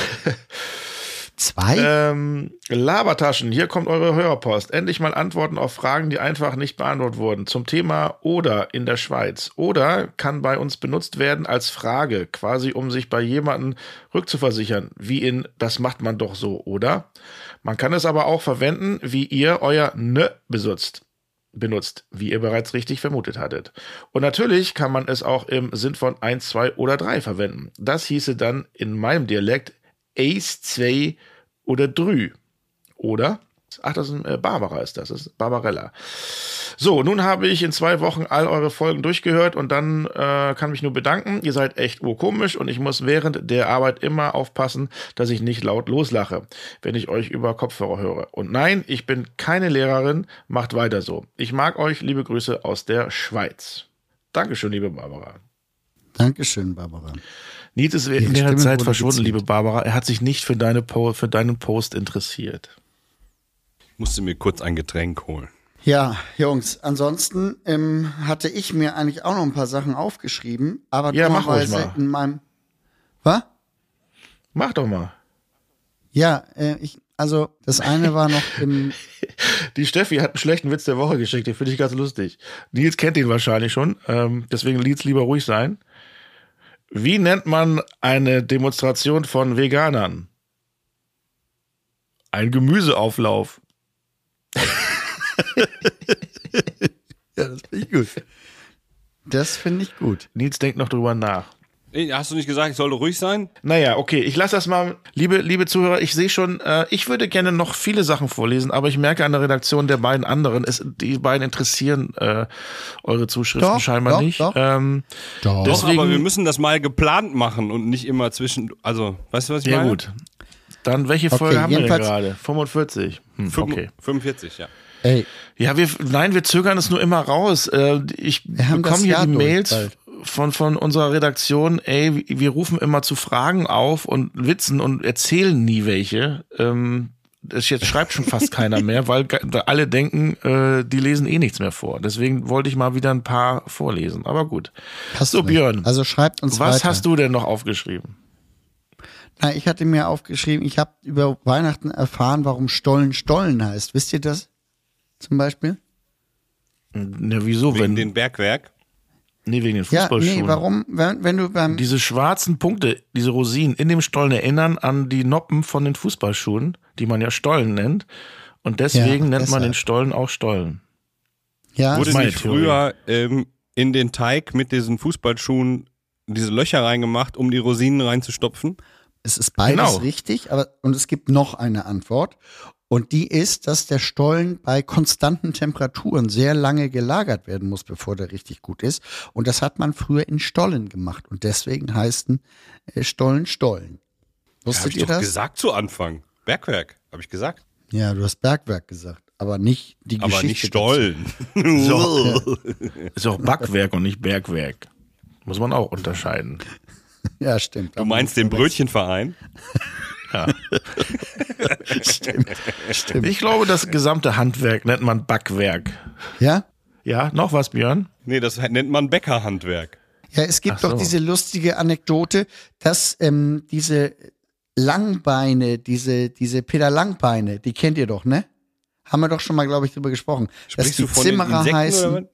Zwei? Ähm, Labertaschen, hier kommt eure Hörerpost. Endlich mal Antworten auf Fragen, die einfach nicht beantwortet wurden. Zum Thema oder in der Schweiz. Oder kann bei uns benutzt werden als Frage, quasi um sich bei jemandem rückzuversichern, wie in das macht man doch so, oder? Man kann es aber auch verwenden, wie ihr euer ne besitzt benutzt, wie ihr bereits richtig vermutet hattet. Und natürlich kann man es auch im Sinn von 1, 2 oder 3 verwenden. Das hieße dann in meinem Dialekt Ace 2 oder Drü. Oder? Ach, das ist äh, Barbara ist das, das ist Barbarella. So, nun habe ich in zwei Wochen all eure Folgen durchgehört und dann äh, kann mich nur bedanken. Ihr seid echt urkomisch und ich muss während der Arbeit immer aufpassen, dass ich nicht laut loslache, wenn ich euch über Kopfhörer höre. Und nein, ich bin keine Lehrerin, macht weiter so. Ich mag euch, liebe Grüße aus der Schweiz. Dankeschön, liebe Barbara. Dankeschön, Barbara. Nils ist in der Zeit verschwunden, liebe Barbara. Er hat sich nicht für, deine po für deinen Post interessiert. Musste mir kurz ein Getränk holen. Ja, Jungs, ansonsten ähm, hatte ich mir eigentlich auch noch ein paar Sachen aufgeschrieben, aber Ja, dummerweise mal. in meinem. Was? Mach doch mal. Ja, äh, ich, also das eine war noch im. Die Steffi hat einen schlechten Witz der Woche geschickt, den finde ich ganz lustig. Nils kennt ihn wahrscheinlich schon, ähm, deswegen Nils lieber ruhig sein. Wie nennt man eine Demonstration von Veganern? Ein Gemüseauflauf. Ja, das finde ich gut. Das finde ich gut. Nils denkt noch drüber nach. Hast du nicht gesagt, ich soll ruhig sein? Naja, okay, ich lasse das mal. Liebe, liebe Zuhörer, ich sehe schon, äh, ich würde gerne noch viele Sachen vorlesen, aber ich merke an der Redaktion der beiden anderen, es, die beiden interessieren äh, eure Zuschriften Doch, scheinbar doch, nicht. doch. Ähm, Doch. Doch, Deswegen- aber wir müssen das mal geplant machen und nicht immer zwischen. Also, weißt du, was ich ja meine? gut. Dann, welche Folge haben wir gerade? 45. Hm, okay. 45, ja. Ey, Ja, wir, nein, wir zögern es nur immer raus. Äh, Ich Wir haben bekomme das hier Jahr die Mails bald. Von, von unserer Redaktion, ey, wir rufen immer zu Fragen auf und Witzen und erzählen nie welche. Ähm, das jetzt schreibt schon fast keiner mehr, weil alle denken, äh, die lesen eh nichts mehr vor. Deswegen wollte ich mal wieder ein paar vorlesen. Aber gut. hast So. Björn. Also schreibt uns Was weiter. hast du denn noch aufgeschrieben? Na, ich hatte mir aufgeschrieben, ich habe über Weihnachten erfahren, warum Stollen Stollen heißt. Wisst ihr das? Zum Beispiel? Na, wieso, Wegen wenn den Bergwerk. Nee, wegen den Ja, Fußballschuhen. nee, warum? Wenn, wenn du beim. Diese schwarzen Punkte, diese Rosinen in dem Stollen erinnern an die Noppen von den Fußballschuhen, die man ja Stollen nennt. Und deswegen Ja, nennt man den Stollen auch Stollen. ja, Wurde nicht früher ähm, in den Teig mit diesen Fußballschuhen diese Löcher reingemacht, um die Rosinen reinzustopfen? es ist beides Genau. richtig, aber und es gibt noch eine Antwort. Und die ist, dass der Stollen bei konstanten Temperaturen sehr lange gelagert werden muss, bevor der richtig gut ist. Und das hat man früher in Stollen gemacht. Und deswegen heißen äh, Stollen Stollen. Wusstet ich ihr doch das? gesagt zu Anfang. Bergwerk, habe ich gesagt. Ja, du hast Bergwerk gesagt, aber nicht die Aber Geschichte. nicht Stollen. So. Ist auch Backwerk und nicht Bergwerk. Muss man auch unterscheiden. Ja, stimmt. Du meinst den Brötchenverein? Ja. Stimmt. stimmt. Ich glaube, das gesamte Handwerk nennt man Backwerk. Ja? Ja, noch was, Björn? Nee, das nennt man Bäckerhandwerk. Ja, es gibt so. doch diese lustige Anekdote, dass ähm, diese Langbeine, diese, diese Peter Langbeine, die kennt ihr doch, ne? Haben wir doch schon mal, glaube ich, drüber gesprochen. dass Sprichst die du von den Zimmerer heißen oder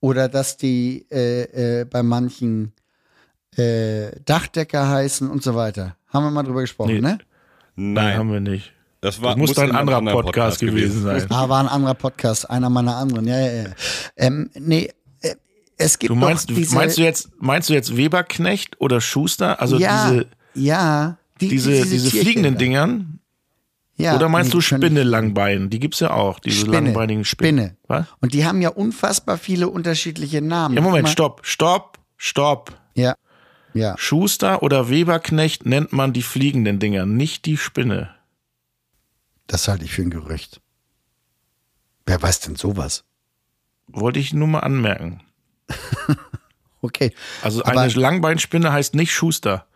oder, dass die äh, äh, bei manchen äh, Dachdecker heißen und so weiter. Haben wir mal drüber gesprochen, Nee. ne? Nein, haben wir nicht. das war Das muss muss ein anderer anderen Podcast, gewesen sein. Ah, war ein anderer Podcast, einer meiner anderen. Ja, ja, ja. Ähm, nee, äh, es gibt Du meinst, doch diese, meinst du jetzt, meinst du jetzt Weberknecht oder Schuster? Also ja, diese, ja, die, diese, diese, Tierchen fliegenden da. Dingern? Ja, oder meinst nee, du Spinne Langbein? Die gibt's ja auch, diese Spinne, langbeinigen Spinnen. Spinne. Was? Und die haben ja unfassbar viele unterschiedliche Namen. Ja, Moment, stopp, stopp, stopp. Ja, ja. Schuster oder Weberknecht nennt man die fliegenden Dinger, nicht die Spinne. Das halte ich für ein Gerücht. Wer weiß denn sowas? Wollte ich nur mal anmerken. Okay. Also Aber- eine Langbeinspinne heißt nicht Schuster.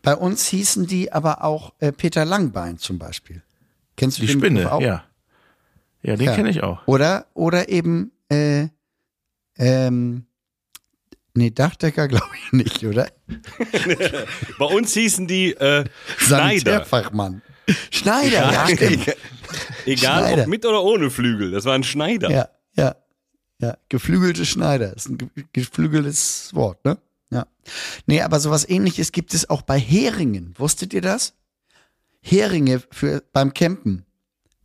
Bei uns hießen die aber auch äh, Peter Langbein zum Beispiel. Kennst du Die Spinne, Begriff auch? ja. Ja, den Ja. kenne ich auch. Oder, oder eben, äh, ähm, nee, Dachdecker glaube ich nicht, oder? Bei uns hießen die äh, Schneider. Sanitärfachmann. Schneider, ja, stimmt. Egal Schneider. ob mit oder ohne Flügel, das war ein Schneider. Ja, ja, ja. Geflügelte Schneider ist ein ge geflügeltes Wort, ne? Ja. Nee, aber sowas ähnliches gibt es auch bei Heringen. Wusstet ihr das? Heringe für, beim Campen.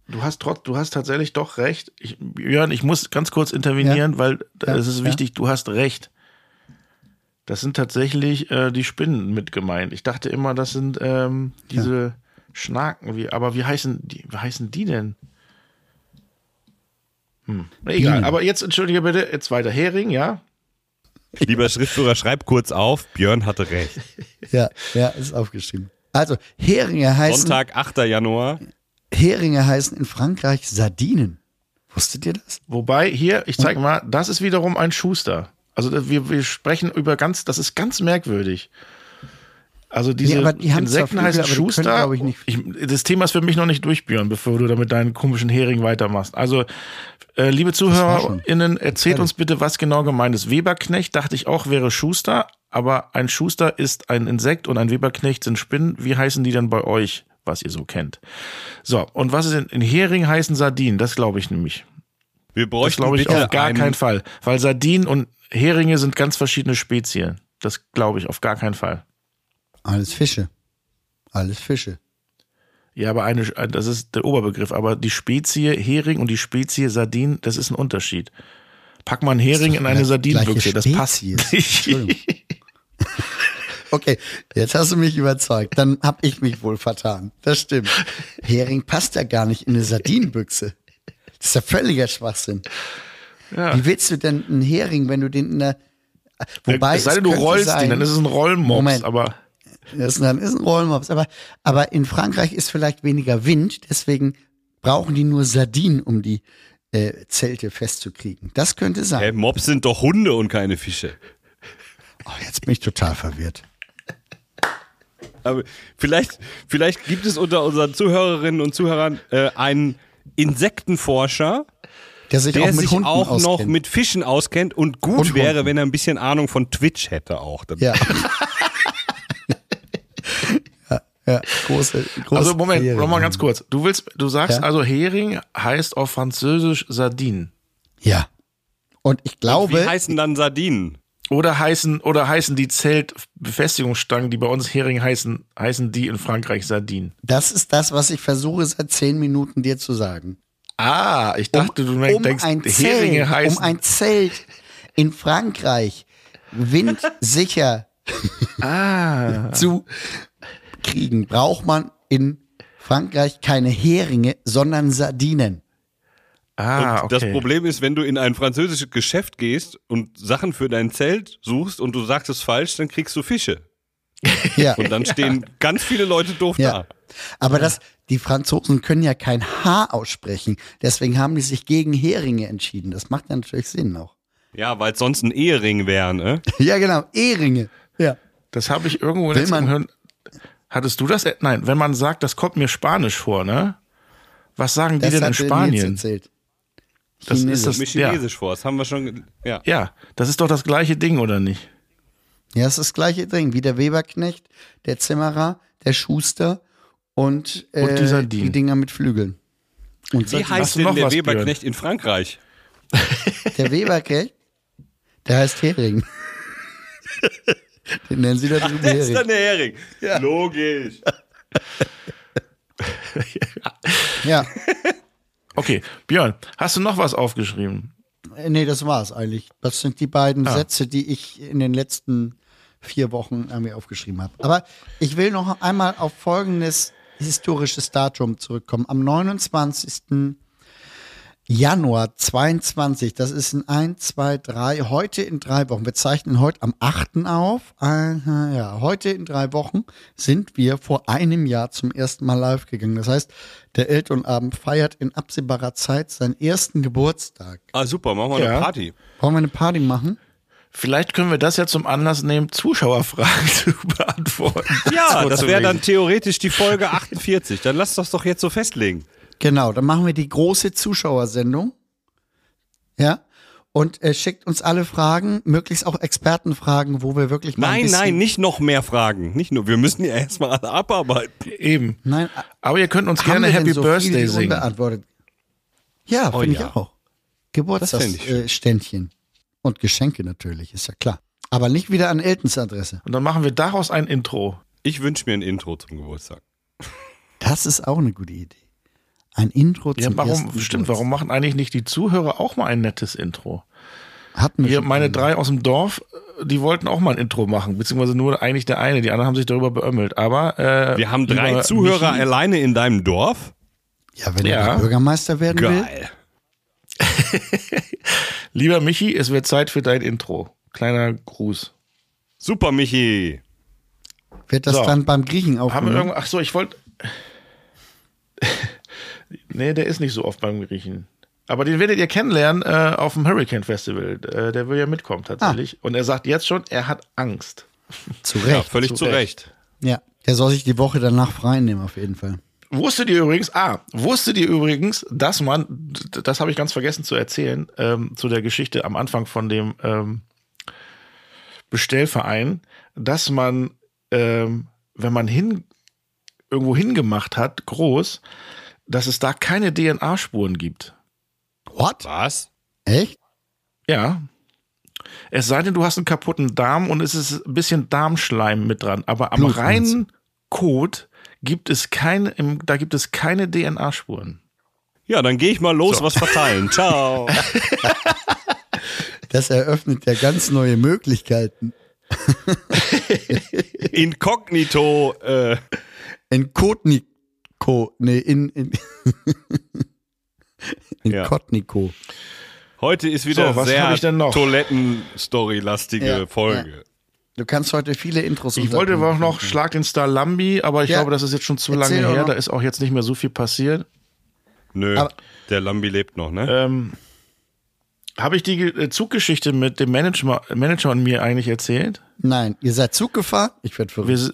Du hast trotz, du hast tatsächlich doch recht. Ich, Jörn, ich muss ganz kurz intervenieren, weil Ja, es ist ja. wichtig, du hast recht. Das sind tatsächlich äh, die Spinnen mit gemeint. Ich dachte immer, das sind ähm, diese Schnaken, wie, aber wie heißen die, wie heißen die denn? Hm. Egal, Bienen. aber jetzt entschuldige bitte, jetzt weiter. Hering, ja? Lieber Schriftführer, schreib kurz auf, Björn hatte recht. Ja, ja, ist aufgeschrieben. Also, Heringe heißen, Sonntag, 8. Januar. Heringe heißen in Frankreich Sardinen. Wusstet ihr das? Wobei hier, ich zeig mal, das ist wiederum ein Schuster. Also wir, wir sprechen über ganz, das ist ganz merkwürdig. Also diese Nee, Insekten heißen können, Schuster. glaub ich, nicht ich, das Thema ist für mich noch nicht durchbühren, bevor du da mit deinen komischen Hering weitermachst. Also, äh, liebe. ZuhörerInnen, erzählt uns bitte, was genau gemeint ist. Weberknecht dachte ich auch wäre Schuster, aber ein Schuster ist ein Insekt und ein Weberknecht sind Spinnen. Wie heißen die denn bei euch, was ihr so kennt? So, und was ist in, in Hering heißen Sardinen? Das glaube ich nämlich. Wir Das bräuchten glaube ich bitte auf gar einen, keinen Fall. Weil Sardinen und Heringe sind ganz verschiedene Spezien. Das glaube ich auf gar keinen Fall. Alles Fische. Alles Fische. Ja, aber eine, das ist der Oberbegriff. Aber die Spezie Hering und die Spezie Sardin, das ist ein Unterschied. Pack mal einen Hering in eine Sardinenbüchse, das passt nicht. Okay, jetzt hast du mich überzeugt. Dann hab ich mich wohl vertan. Das stimmt. Hering passt ja gar nicht in eine Sardinenbüchse. Das ist ja völliger Schwachsinn. Ja. Wie willst du denn einen Hering, wenn du den in der Wobei es sei denn, du rollst sein- ihn, dann ist es ein Rollmops. Moment. Aber Das ist ein, ist ein Rollmops. Aber, aber in Frankreich ist vielleicht weniger Wind, deswegen brauchen die nur Sardinen, um die äh, Zelte festzukriegen. Das könnte sein. Mobs sind doch Hunde und keine Fische. Oh, jetzt bin ich total verwirrt. Aber vielleicht, vielleicht gibt es unter unseren Zuhörerinnen und Zuhörern äh, einen Insektenforscher, Der sich der auch mit sich Hunden auch noch auskennt. mit Fischen auskennt und gut Und wäre, Hunden. wenn er ein bisschen Ahnung von Twitch hätte auch. Ja. ja, ja, große, große also Moment, Karriere. noch mal ganz kurz. Du willst, du sagst Ja. also Hering heißt auf Französisch Sardine. Ja. Und ich Wie glaube, heißen dann Sardinen? Oder heißen, oder heißen die Zeltbefestigungsstangen, die bei uns Hering heißen, heißen die in Frankreich Sardinen? Das ist das, was ich versuche seit zehn Minuten dir zu sagen. Ah, ich dachte, du um denkst, ein Heringe Zelt, heißen. um ein Zelt in Frankreich windsicher ah. zu kriegen, braucht man in Frankreich keine Heringe, sondern Sardinen. Ah, Und okay. Das Problem ist, wenn du in ein französisches Geschäft gehst und Sachen für dein Zelt suchst und du sagst es falsch, dann kriegst du Fische. Ja. Und dann stehen ganz viele Leute doof Ja. da. Aber das, die Franzosen können ja kein H aussprechen. Deswegen haben die sich gegen Heringe entschieden. Das macht ja natürlich Sinn auch. Ja, weil es sonst ein Ehering wäre, ne? Ja, genau. Eheringe. Ja. Das habe ich irgendwo letztens man- gehört. Hattest du das? Nein, wenn man sagt, das kommt mir Spanisch vor, ne? Was sagen die Das denn in hat mir jetzt Spanien? Das ist Chinesisch. das- Mir Chinesisch vor, das haben wir schon, ja. Ja, das ist doch das gleiche Ding, oder nicht? Ja, es ist das gleiche Ding, wie der Weberknecht, der Zimmerer, der Schuster und, äh, Und die die Dinger mit Flügeln. Und Wie heißt du denn noch der Björn? Weberknecht in Frankreich? der Weberknecht, der heißt Hering. Den nennen sie da drüben Der ist Hering. dann der Hering. Logisch. Ja, Okay, Björn, hast du noch was aufgeschrieben? Äh, nee, das war's eigentlich. Das sind die beiden Ah. Sätze, die ich in den letzten vier Wochen mir aufgeschrieben habe. Aber ich will noch einmal auf folgendes historisches Datum zurückkommen. Am 29. Januar 22, das ist in 1, 2, 3, heute in drei Wochen. Wir zeichnen heute am 8. auf. Aha, ja, heute in drei Wochen sind wir vor einem Jahr zum ersten Mal live gegangen. Das heißt, der Elternabend feiert in absehbarer Zeit seinen ersten Geburtstag. Ah, super, machen wir Ja. eine Party. Wollen wir eine Party machen? Vielleicht können wir das ja zum Anlass nehmen, Zuschauerfragen zu beantworten. Ja, das wäre dann theoretisch die Folge 48. Dann lass das doch jetzt so festlegen. Genau, dann machen wir die große Zuschauersendung. Ja. Und äh, schickt uns alle Fragen, möglichst auch Expertenfragen, wo wir wirklich mal ein Nein, bisschen, nein, nicht noch mehr Fragen. Nicht nur, wir müssen ja erstmal alle abarbeiten. Eben. Nein, Aber ihr könnt uns gerne Happy so Birthday singen. unbeantwortet? Ja, Oh finde ja. ich auch. Geburtstagsständchen. Und Geschenke natürlich, ist ja klar. Aber nicht wieder an Eltons Adresse. Und dann machen wir daraus ein Intro. Ich wünsche mir ein Intro zum Geburtstag. Das ist auch eine gute Idee. Ein Intro Ja, zum warum, ersten stimmt, Geburtstag. warum machen eigentlich nicht die Zuhörer auch mal ein nettes Intro? Hatten wir Hier, meine einmal. drei aus dem Dorf, äh, die wollten auch mal ein Intro machen, beziehungsweise nur eigentlich der eine, die anderen haben sich darüber beömmelt. Aber äh, Wir haben drei Zuhörer Michi, alleine in deinem Dorf. Ja, wenn Ja. er Bürgermeister werden will. Geil. Lieber Michi, es wird Zeit für dein Intro. Kleiner Gruß. Super, Michi. Wird das So. dann beim Griechen irgendwo, ach so, ich wollte. Nee, der ist nicht so oft beim Griechen. Aber den werdet ihr kennenlernen äh, auf dem Hurricane Festival. Äh, der will ja mitkommen tatsächlich. Und er sagt jetzt schon, er hat Angst. Zu Ja, Recht. völlig zu zu Recht. Ja, der soll sich die Woche danach frei nehmen, auf jeden Fall. Wusstet ihr übrigens, ah, wusstet ihr übrigens, dass man, das habe ich ganz vergessen zu erzählen, ähm, zu der Geschichte am Anfang von dem ähm, Bestellverein, dass man, ähm, wenn man hin, irgendwo hingemacht hat, groß, dass es da keine DNA-Spuren gibt. What? Was? Echt? Ja. Es sei denn, du hast einen kaputten Darm und es ist ein bisschen Darmschleim mit dran. Aber am Blut, reinen Kot gibt es keine, da gibt es keine DNA-Spuren. Ja, dann gehe ich mal los, was verteilen. Ciao. Das eröffnet ja ganz neue Möglichkeiten. Inkognito. Äh, In Kotniko, nee, in, in, in Ja. Kotniko. heute ist wieder So, was sehr hab ich denn noch? Toiletten-Story-lastige Ja, Folge. Du kannst heute viele Intros Ich wollte unterbringen. auch noch Schlag den Star Lambi, aber ich Ja. glaube, das ist jetzt schon zu Erzähl lange her. noch. Da ist auch jetzt nicht mehr so viel passiert. Nö, Aber- der Lambi lebt noch, ne? Ähm, Habe ich die äh, Zuggeschichte mit dem Manager, Manager und mir eigentlich erzählt? Nein, ihr seid Zug gefahren? Ich werde Wir, verrückt. s-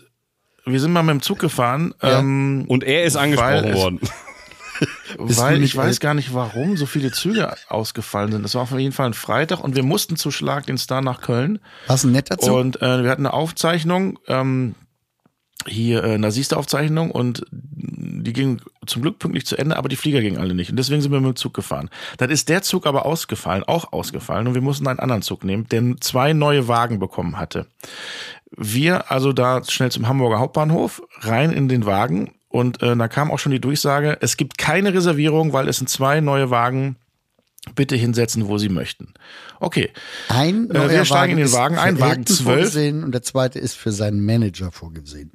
wir sind mal mit dem Zug gefahren, Ja. ähm, Und er ist angesprochen es- worden. Weil ich weiß gar nicht, warum so viele Züge ausgefallen sind. Es war auf jeden Fall ein Freitag und wir mussten zu Schlag den Star nach Köln. Was ein netter Zug? Und äh, wir hatten eine Aufzeichnung, ähm, hier äh, eine Siehste-Aufzeichnung und die ging zum Glück pünktlich zu Ende, aber die Flieger gingen alle nicht. Und deswegen sind wir mit dem Zug gefahren. Dann ist der Zug aber ausgefallen, auch ausgefallen. Und wir mussten einen anderen Zug nehmen, der zwei neue Wagen bekommen hatte. Wir also da schnell zum Hamburger Hauptbahnhof, rein in den Wagen. Und äh, da kam auch schon die Durchsage, es gibt keine Reservierung, weil es sind zwei neue Wagen. Bitte hinsetzen, wo Sie möchten. Okay. Ein Äh, wir steigen in den Wagen ein, Wagen Elton 12. vorgesehen und der zweite ist für seinen Manager vorgesehen.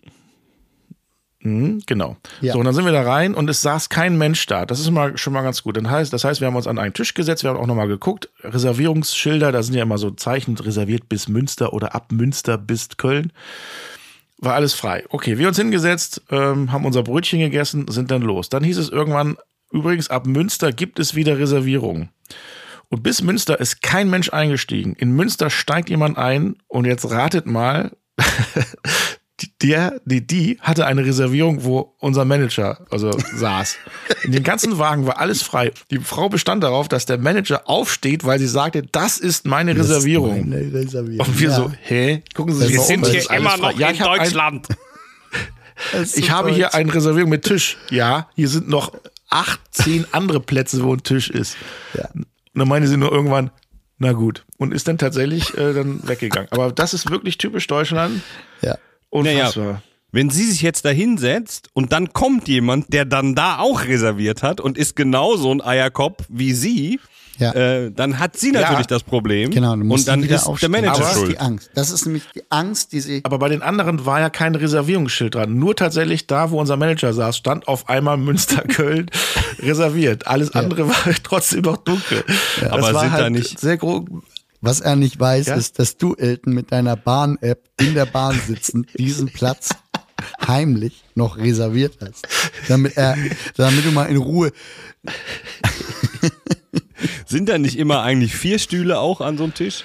Mhm, genau. Ja. So, und dann sind wir da rein und es saß kein Mensch da. Das ist mal, schon mal ganz gut. Dann heißt, das heißt, wir haben uns an einen Tisch gesetzt, wir haben auch nochmal geguckt. Reservierungsschilder, da sind ja immer so Zeichen reserviert bis Münster oder ab Münster bis Köln. War alles frei. Okay, wir uns hingesetzt, ähm, haben unser Brötchen gegessen, sind dann los. Dann hieß es irgendwann, übrigens, ab Münster gibt es wieder Reservierungen. Und bis Münster ist kein Mensch eingestiegen. In Münster steigt jemand ein und jetzt ratet mal, der, die, die hatte eine Reservierung, wo unser Manager also saß. In den ganzen Wagen war alles frei. Die Frau bestand darauf, dass der Manager aufsteht, weil sie sagte, das ist meine Reservierung. Meine Reservierung. Und wir Ja. so, hä? Gucken Sie Das sich um, Wir das sind ist alles frei. ja, ich hab Ein, Das ich habe hier eine Reservierung mit Tisch. Ja, hier sind noch acht, zehn andere Plätze, wo ein Tisch ist. Ja. Und dann meinte sie nur irgendwann, na gut. Und ist dann tatsächlich äh, dann weggegangen. Aber das ist wirklich typisch Deutschland. Ja. Unfassbar. Wenn sie sich jetzt da hinsetzt und dann kommt jemand, der dann da auch reserviert hat und ist genauso ein Eierkopf wie sie, Ja. äh, dann hat sie natürlich das Problem. Genau, und dann ist der. Manager das ist schuld. die Angst. Das ist nämlich die Angst, die sie. Aber bei den anderen war ja kein Reservierungsschild dran. Nur tatsächlich da, wo unser Manager saß, stand auf einmal Münster-Köln reserviert. Alles andere war trotzdem noch dunkel. Das Aber war sind da halt nicht- sehr groß. Was er nicht weiß, Ja? ist, dass du, Elton, mit deiner Bahn-App in der Bahn sitzend diesen Platz heimlich noch reserviert hast. Damit er, damit du mal in Ruhe. Sind da nicht immer eigentlich vier Stühle auch an so einem Tisch?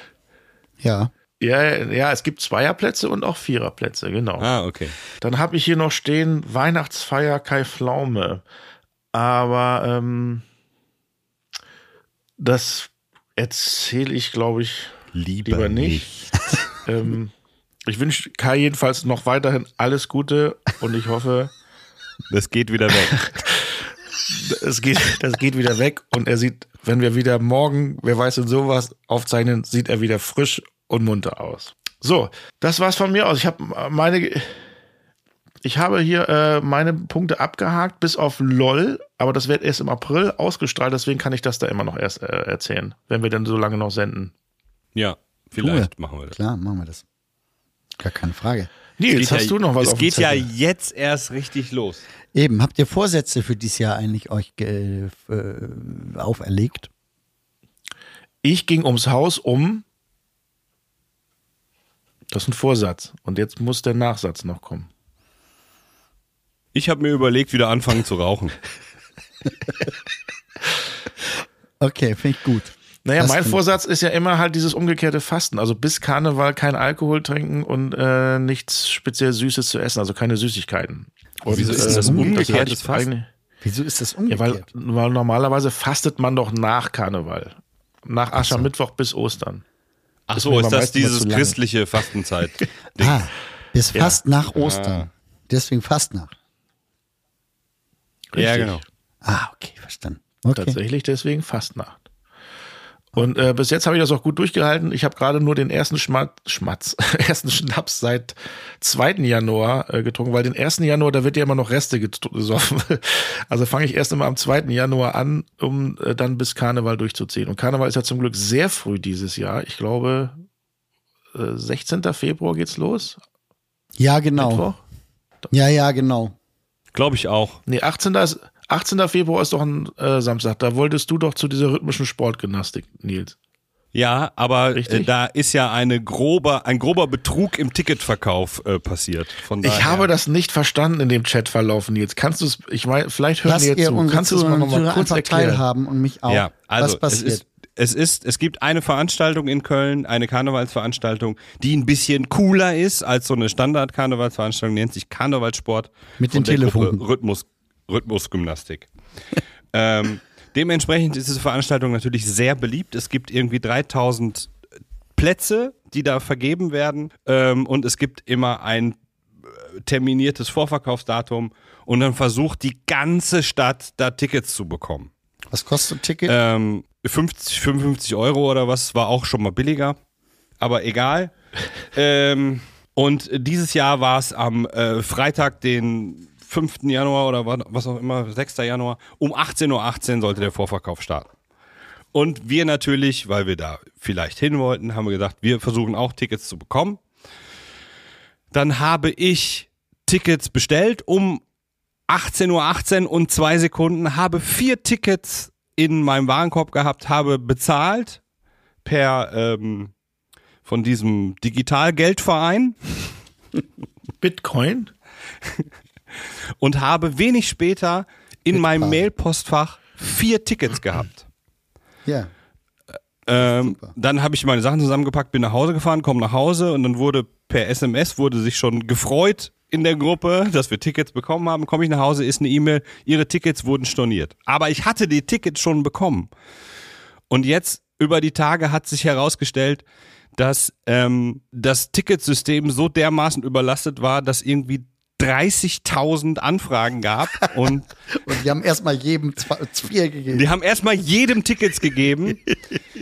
Ja. Ja, ja, es gibt Zweierplätze und auch Viererplätze, genau. Ah, okay. Dann habe ich hier noch stehen Weihnachtsfeier Kai Pflaume. Aber ähm, das erzähle ich, glaube ich, lieber, nicht. ähm, ich wünsche Kai jedenfalls noch weiterhin alles Gute und ich hoffe, Das geht wieder weg. es geht, das geht wieder weg und er sieht, wenn wir wieder morgen, wer weiß und sowas aufzeichnen, sieht er wieder frisch und munter aus. So, das war's von mir aus. Ich habe meine, ich habe hier äh, meine Punkte abgehakt bis auf LOL, aber das wird erst im April ausgestrahlt, deswegen kann ich das da immer noch erst äh, erzählen, wenn wir dann so lange noch senden. Ja, vielleicht machen wir das. Klar, machen wir das. Gar keine Frage. Nils, Geht hast ja, du noch was Es geht ja jetzt erst richtig los. Eben, habt ihr Vorsätze für dieses Jahr eigentlich euch äh, auferlegt? Ich ging ums Haus um. Das ist ein Vorsatz. Und jetzt muss der Nachsatz noch kommen. Ich habe mir überlegt, wieder anfangen zu rauchen. Okay, finde ich gut. Naja, Das mein Vorsatz ist ja immer halt dieses umgekehrte Fasten. Also bis Karneval kein Alkohol trinken und äh, nichts speziell Süßes zu essen, also keine Süßigkeiten. Und, Wieso ist das das umgekehrtes Fasten? Wieso ist das Ja, umgekehrt? weil, weil normalerweise fastet man doch nach Karneval. Nach Aschermittwoch bis Ostern. Ach Das so, ist das dieses christliche Fastenzeit? ah, bis Ja. fast nach Ostern. Deswegen fast nach. Ja, Richtig. genau. Ah, okay, verstanden. Okay. Tatsächlich deswegen Fastnacht. Und äh, bis jetzt habe ich das auch gut durchgehalten. Ich habe gerade nur den ersten Schmatz, Schmatz, ersten Schnaps seit 2. Januar äh, getrunken, weil den 1. Januar, da wird ja immer noch Reste gesoffen. Also fange ich erst immer am 2. Januar an, um äh, dann bis Karneval durchzuziehen. Und Karneval ist ja zum Glück sehr früh dieses Jahr. Ich glaube, äh, 16. Februar geht's los. Ja, genau. Mittwoch. Ja, ja, genau. Glaube ich auch. Nee, 18. Ist, 18. Februar ist doch ein äh, Samstag. Da wolltest du doch zu dieser rhythmischen Sportgymnastik, Nils. Ja, aber äh, Richtig? da ist ja eine grober, ein grober Betrug im Ticketverkauf äh, passiert. Von Ich habe das nicht verstanden in dem Chatverlauf, Nils. Kannst du es, ich meine, vielleicht hören Lass die jetzt zu. Kannst du es mal Zuhörer noch mal kurz erklären? teilhaben und mich auch. Ja, also Was es passiert? ist, es ist, es gibt eine Veranstaltung in Köln, eine Karnevalsveranstaltung, die ein bisschen cooler ist als so eine Standard-Karnevalsveranstaltung, nennt sich Karnevalssport. Mit den Telefonen. Rhythmus, Rhythmusgymnastik. ähm, dementsprechend ist diese Veranstaltung natürlich sehr beliebt. Es gibt irgendwie 3000 Plätze, die da vergeben werden. Ähm, und es gibt immer ein terminiertes Vorverkaufsdatum und dann versucht die ganze Stadt da Tickets zu bekommen. Was kostet ein Ticket? Ähm, 50, 55 Euro oder was war auch schon mal billiger, aber egal. ähm, und dieses Jahr war es am äh, Freitag, den 5. Januar oder wa- was auch immer, 6. Januar, um 18.18 Uhr sollte der Vorverkauf starten. Und wir natürlich, weil wir da vielleicht hin wollten, haben wir gesagt, wir versuchen auch Tickets zu bekommen. Dann habe ich Tickets bestellt um 18.18 Uhr und zwei Sekunden, habe vier Tickets in meinem Warenkorb gehabt, habe bezahlt per ähm, von diesem Digitalgeldverein Bitcoin? und habe wenig später in meinem Mailpostfach vier Tickets gehabt. ja. Ähm, dann habe ich meine Sachen zusammengepackt, bin nach Hause gefahren, komme nach Hause und dann wurde per SMS wurde sich schon gefreut in der Gruppe, dass wir Tickets bekommen haben. Komme ich nach Hause, ist eine E-Mail, ihre Tickets wurden storniert. Aber ich hatte die Tickets schon bekommen. Und jetzt über die Tage hat sich herausgestellt, dass ähm, das Ticketsystem so dermaßen überlastet war, dass irgendwie 30.000 Anfragen gab und Und die haben erstmal jedem zwei, vier gegeben. die haben erstmal jedem Tickets gegeben.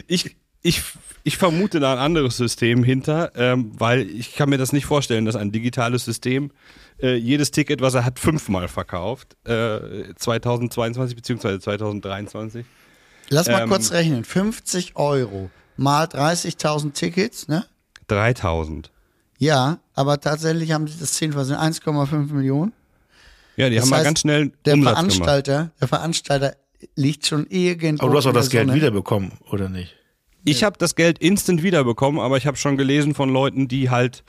Ich, ich, ich vermute da ein anderes System hinter, ähm, weil ich kann mir das nicht vorstellen, dass ein digitales System äh, jedes Ticket, was er hat, fünfmal verkauft. Äh, 2022 beziehungsweise 2023. Lass mal ähm, kurz rechnen. 50 Euro mal 30.000 Tickets, ne? 3000. Ja, aber tatsächlich haben sie das zehnfach, sind 1,5 Millionen. Ja, die Das haben mal heißt, ganz schnell Der Umsatz gemacht. Veranstalter, der Veranstalter liegt schon irgendwo. Aber du hast auch das Geld Sonne. wiederbekommen, oder nicht? Ich habe das Geld instant wiederbekommen, aber ich habe schon gelesen von Leuten, die halt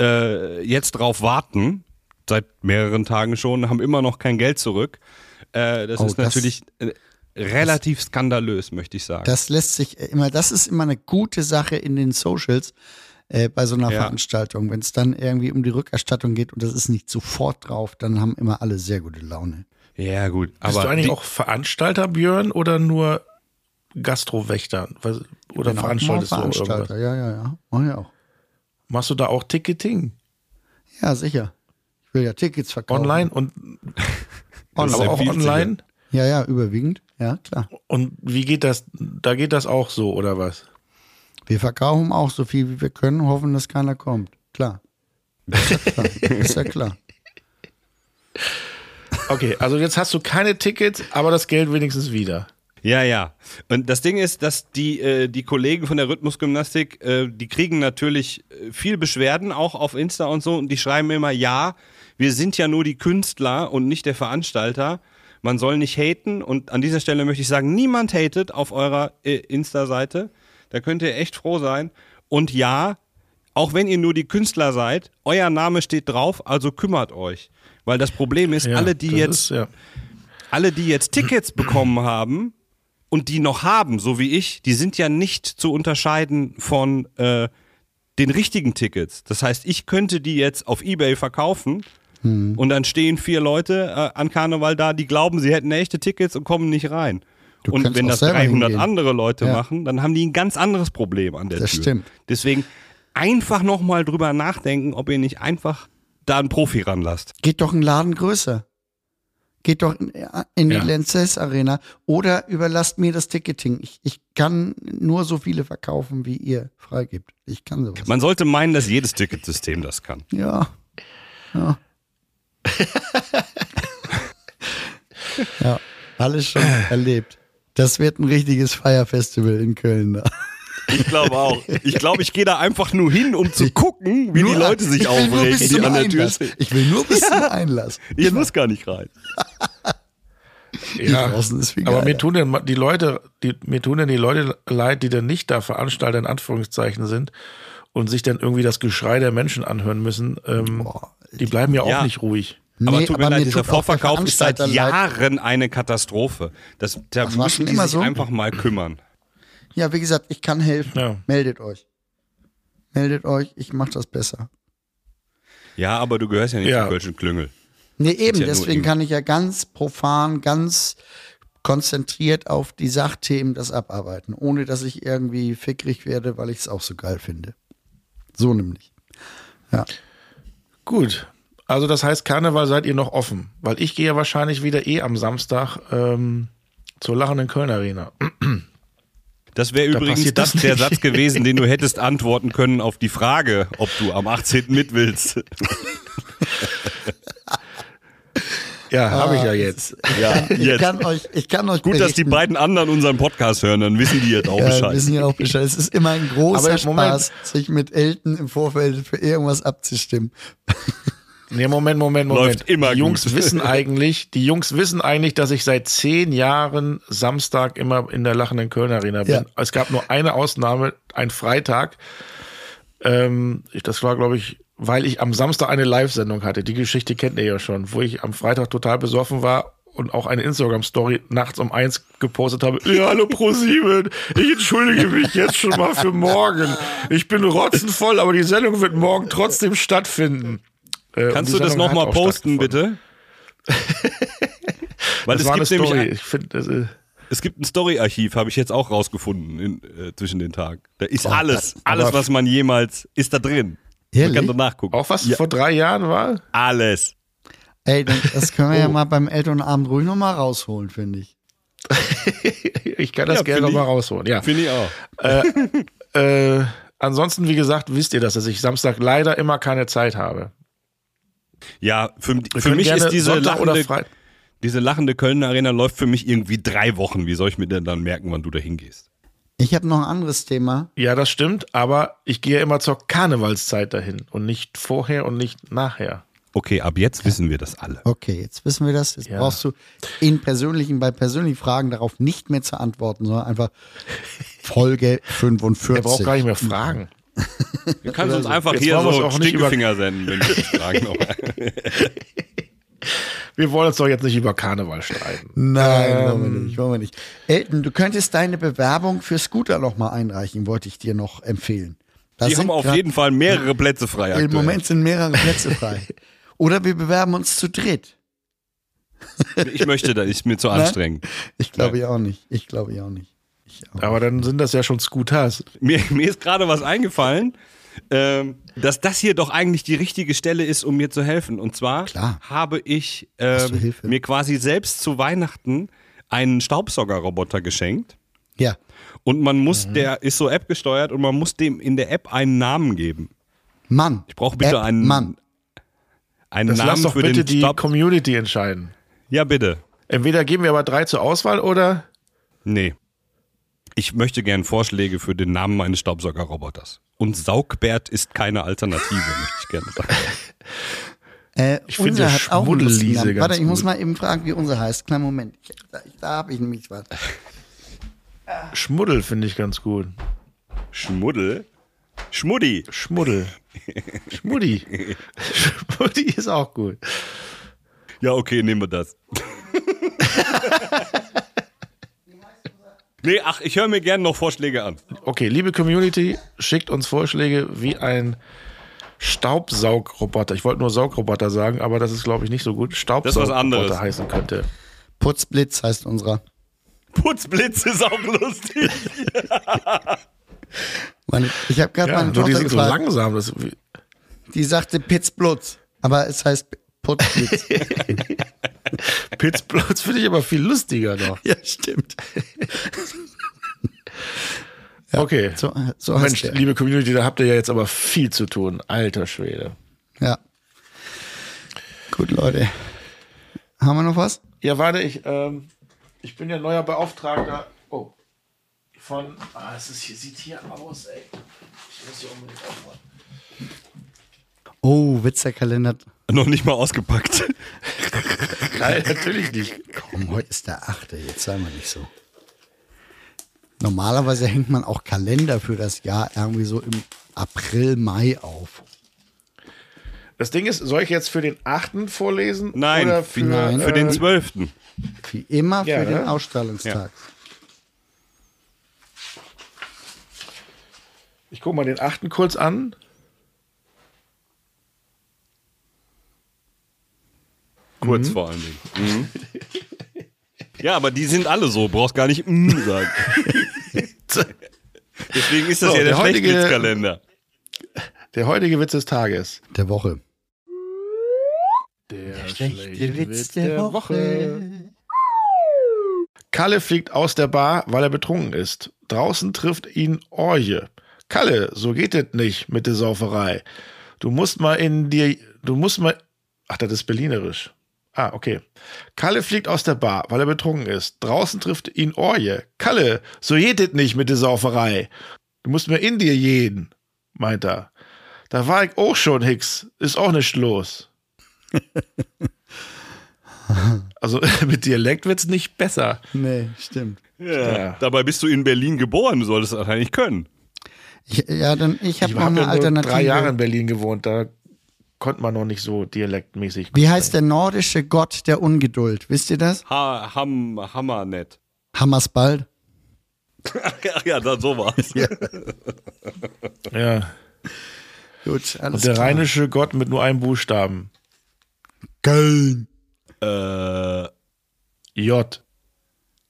äh, jetzt drauf warten, seit mehreren Tagen schon, haben immer noch kein Geld zurück. Äh, das Oh, ist das- natürlich äh, relativ skandalös, möchte ich sagen. Das lässt sich immer, das ist immer eine gute Sache in den Socials äh, bei so einer Ja. Veranstaltung. Wenn es dann irgendwie um die Rückerstattung geht und das ist nicht sofort drauf, dann haben immer alle sehr gute Laune. ja, gut. Bist aber du eigentlich die, auch Veranstalter, Björn, oder nur Gastrowächter? Was- Oder auch veranstaltest du Veranstalter, irgendwas? ja, ja, ja. Mach ich auch. Machst du da auch Ticketing? Ja, sicher. Ich will ja Tickets verkaufen. Online und Das aber auch online? Ja, ja, überwiegend. Ja, klar. Und wie geht das? Da geht das auch so, oder was? Wir verkaufen auch so viel, wie wir können, hoffen, dass keiner kommt. Klar. Ist ja klar. ist ja klar. Okay, also jetzt hast du keine Tickets, aber das Geld wenigstens wieder. Ja, ja. Und das Ding ist, dass die, äh, die Kollegen von der Rhythmusgymnastik, äh, die kriegen natürlich äh, viel Beschwerden auch auf Insta und so und die schreiben immer, ja, wir sind ja nur die Künstler und nicht der Veranstalter. Man soll nicht haten und an dieser Stelle möchte ich sagen, niemand hatet auf eurer äh, Insta-Seite. Da könnt ihr echt froh sein. Und ja, auch wenn ihr nur die Künstler seid, euer Name steht drauf, also kümmert euch. Weil das Problem ist, Ja, alle, die jetzt Ist, ja. alle, die jetzt Tickets bekommen haben und die noch haben, so wie ich, die sind ja nicht zu unterscheiden von äh, den richtigen Tickets. Das heißt, ich könnte die jetzt auf Ebay verkaufen und dann stehen vier Leute äh, an Karneval da, die glauben, sie hätten echte Tickets und kommen nicht rein. Du und wenn das selber 300 hingehen. andere Leute Ja. machen, dann haben die ein ganz anderes Problem an der Das Tür. stimmt. Deswegen einfach nochmal drüber nachdenken, ob ihr nicht einfach da einen Profi ranlasst. Geht doch ein Laden größer. Geht doch in, in die Ja. Lanxess Arena oder überlasst mir das Ticketing. Ich, ich kann nur so viele verkaufen, wie ihr freigibt. Ich kann sowas. Man sollte meinen, dass jedes Ticketsystem das kann. Ja. Ja. ja, alles schon erlebt. Das wird ein richtiges Feierfestival in Köln da. Ich glaube auch. Ich glaube, ich gehe da einfach nur hin, um zu gucken, wie die Nur- Leute sich ich will nur aufregen, bis die an der Tür Einlass. stehen. Ich will nur bis zum Einlass. Ich muss gar nicht rein. Ja, draußen ist viel aber mir tun denn die Leute, die, mir tun denn die Leute leid, die dann nicht da Veranstalter in Anführungszeichen sind und sich dann irgendwie das Geschrei der Menschen anhören müssen. Ähm, Boah, die bleiben ja auch Ja. nicht ruhig. Aber Nee, tut mir aber leid, dieser auch Vorverkauf ist seit. Jahren eine Katastrophe. Das, da war müssen die immer sich so? einfach mal kümmern. Ja, wie gesagt, ich kann helfen. Ja. Meldet euch. Meldet euch, ich mach das besser. Ja, aber du gehörst ja nicht Ja. zum Kölschen Klüngel. Nee, eben, ja deswegen kann ich ja ganz profan, ganz konzentriert auf die Sachthemen das abarbeiten, ohne dass ich irgendwie fickrig werde, weil ich es auch so geil finde. So nämlich. Ja. Gut. Also das heißt, Karneval seid ihr noch offen, weil ich gehe ja wahrscheinlich wieder eh am Samstag ähm, zur lachenden Köln Arena. Das wäre Da übrigens das das der. Satz gewesen, den du hättest antworten können auf die Frage, ob du am 18. mit willst. Ja, habe ich ja jetzt. Ja, Ich jetzt. kann euch, ich kann euch Gut, dass die berichten, beiden anderen unseren Podcast hören, dann wissen die jetzt auch ja, Bescheid. wissen ja auch Bescheid. Es ist immer ein großer. Spaß, sich mit Elton im Vorfeld für irgendwas abzustimmen. Nee, Moment, Moment, Moment. Läuft immer die Jungs gut. wissen eigentlich, die Jungs wissen eigentlich, dass ich seit zehn Jahren Samstag immer in der lachenden Köln Arena bin. Ja. Es gab nur eine Ausnahme, ein Freitag. Ähm, das war, glaube ich, weil ich am Samstag eine Live-Sendung hatte. Die Geschichte kennt ihr ja schon, wo ich am Freitag total besoffen war und auch eine Instagram-Story nachts um eins gepostet habe. Ja, hallo ProSieben, ich entschuldige mich jetzt schon mal für morgen. Ich bin rotzenvoll, aber die Sendung wird morgen trotzdem stattfinden. Äh, Kannst du das nochmal posten, bitte? Weil Das es gibt nämlich Story. ein, Ich finde, das, äh, es gibt ein Story-Archiv, habe ich jetzt auch rausgefunden in, äh, zwischen den Tagen. Da ist Oh, alles, das- alles, was man jemals, ist da drin. Man Ehrlich? kann da nachgucken. auch was Ja, vor drei Jahren war. alles. Ey, das können Oh. wir ja mal beim Elternabend ruhig nochmal rausholen, finde ich. Ich kann das Ja, gerne find noch mal ich- rausholen. Ja. Finde ich auch. Äh, ansonsten, wie gesagt, wisst ihr das, dass ich Samstag leider immer keine Zeit habe. Ja, für, für mich ist diese Sonntag oder lachende, diese lachende Kölner Arena läuft für mich irgendwie drei Wochen. Wie soll ich mir denn dann merken, wann du da hingehst? Ich habe noch ein anderes Thema. Ja, das stimmt, aber ich gehe ja immer zur Karnevalszeit dahin und nicht vorher und nicht nachher. Okay, ab jetzt wissen wir das alle. Okay, jetzt wissen wir das. Jetzt Ja. brauchst du in persönlichen, bei persönlichen Fragen darauf nicht mehr zu antworten, sondern einfach Folge 45. Er braucht gar nicht mehr fragen. Du kannst uns einfach Jetzt hier wir so Stinkefinger senden, wenn wir dich fragen. Wir wollen uns doch jetzt nicht über Karneval streiten. Nein, Ähm. wollen wir nicht, wollen wir nicht. Elton, du könntest deine Bewerbung für Scooter noch mal einreichen, wollte ich dir noch empfehlen. Da Die sind haben auf jeden Fall mehrere Plätze frei. Im aktuell. Moment sind mehrere Plätze frei. Oder wir bewerben uns zu dritt. Ich möchte da, ist mir zu anstrengend. Ich glaube ja auch nicht. Ich glaube ja auch nicht. Ich auch. Aber dann sind das ja schon Scooters. Mir, mir ist gerade was eingefallen, ähm, dass das hier doch eigentlich die richtige Stelle ist, um mir zu helfen. Und zwar Klar. habe ich ähm, Hilfe? mir quasi selbst zu Weihnachten einen Staubsaugerroboter geschenkt. Ja. Und man Mhm. muss, der ist so App gesteuert und man muss dem in der App einen Namen geben. Mann. Ich brauche bitte App einen, Mann. einen Das Namen lass doch für bitte den die Staub. Community entscheiden. Ja, bitte. Entweder geben wir aber drei zur Auswahl oder Nee. Ich möchte gern Vorschläge für den Namen meines Staubsaugerroboters. Und Saugbert ist keine Alternative, möchte ich gerne sagen. Äh, Ich finde unser hat auch einen Namen. Warte, ich muss gut. mal eben fragen, wie unser heißt. Kleinen Moment. Ich, da da habe ich nämlich was. Schmuddel finde ich ganz gut. Schmuddel? Schmuddi. Schmuddel. Schmuddi. Schmuddi ist auch gut. Ja, okay, nehmen wir das. Nee, ach, ich höre mir gerne noch Vorschläge an. Okay, liebe Community, schickt uns Vorschläge, wie ein Staubsaugroboter, ich wollte nur Saugroboter sagen, aber das ist, glaube ich, nicht so gut, was Staubsaugroboter anderes. heißen könnte. Putzblitz heißt unserer. Putzblitz ist auch lustig. Meine, ich habe gerade Ja, meine nur die Tochter sind so langsam. Das, die sagte Pitzblutz. Aber es heißt Putzblitz. Pitzblutz finde ich aber viel lustiger noch. ja, stimmt. Okay. So, so Mensch, liebe Community, da habt ihr ja jetzt aber viel zu tun. Alter Schwede. Ja. Gut, Leute. Haben wir noch was? Ja, warte, ich, ähm, ich bin ja neuer Beauftragter. Oh. Von. Ah, es ist hier, sieht hier aus, ey. Ich muss hier unbedingt aufmachen. Oh, Witzerkalender. Noch nicht mal ausgepackt. Nein, natürlich nicht. Komm, heute ist der achte. Jetzt sei mal nicht so. Normalerweise hängt man auch Kalender für das Jahr irgendwie so im April, Mai auf. Das Ding ist, soll ich jetzt für den 8. vorlesen? Nein, oder für, Nein. Für den äh, 12. Wie immer Ja, für den ne? Ausstellungstag. Ich gucke mal den 8. kurz an. Kurz vor allen Dingen. Mhm. Ja, aber die sind alle so, brauchst gar nicht mm sagen. Deswegen ist das So, ja der, der heutige- Schlechtwitzkalender. Der heutige Witz des Tages. Der Woche. Der, schlechte Witz der Woche. Kalle fliegt aus der Bar, weil er betrunken ist. Draußen trifft ihn Orje. Kalle, so geht es nicht mit der Sauferei. Du musst mal in dir, du musst mal, ach, das ist berlinerisch. Ah, okay. Kalle fliegt aus der Bar, weil er betrunken ist. Draußen trifft ihn Orje. Kalle, so es nicht mit der Sauferei. Du musst mal in dir jeden, meint er. Da war ich auch schon, Hicks. Ist auch nicht los. Also mit Dialekt wird's nicht besser. Nee, stimmt. Ja. Dabei bist du in Berlin geboren, du solltest das eigentlich können. Ich, ja, dann ich habe Ich noch habe eine ja nur Alternative. drei Jahre in Berlin gewohnt, da konnte man noch nicht so dialektmäßig. Wie heißt der nordische Gott der Ungeduld? Wisst ihr das? Ha, ham, hammer nett. Hammersbald. Ach ja, dann so war's. Ja. Gut, alles Und der klar. rheinische Gott mit nur einem Buchstaben. Köln. Äh, J.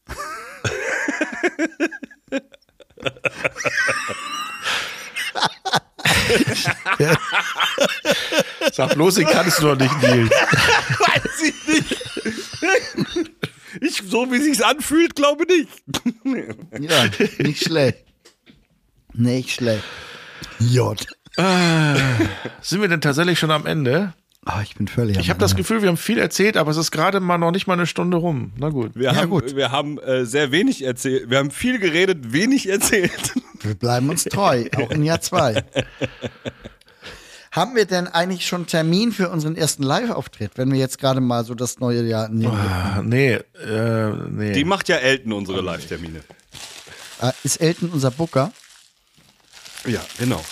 Sag bloß, ich kann es noch nicht, Nils. weiß ich nicht. Ich, so wie sich's anfühlt, glaube nicht. Ja, nicht schlecht. Nicht schlecht. J. Sind wir denn tatsächlich schon am Ende? Oh, ich bin völlig Ich habe das Gefühl, wir haben viel erzählt, aber es ist gerade mal noch nicht mal eine Stunde rum. Na gut. Wir Ja, haben, gut. Wir haben äh, sehr wenig erzählt. Wir haben viel geredet, wenig erzählt. Wir bleiben uns treu, auch in Jahr zwei. Haben wir denn eigentlich schon Termin für unseren ersten Live-Auftritt, wenn wir jetzt gerade mal so das neue Jahr nehmen? Ah, nee, äh, nee. Die macht ja Elton unsere Live-Termine. Äh, ist Elton unser Booker? Ja, genau.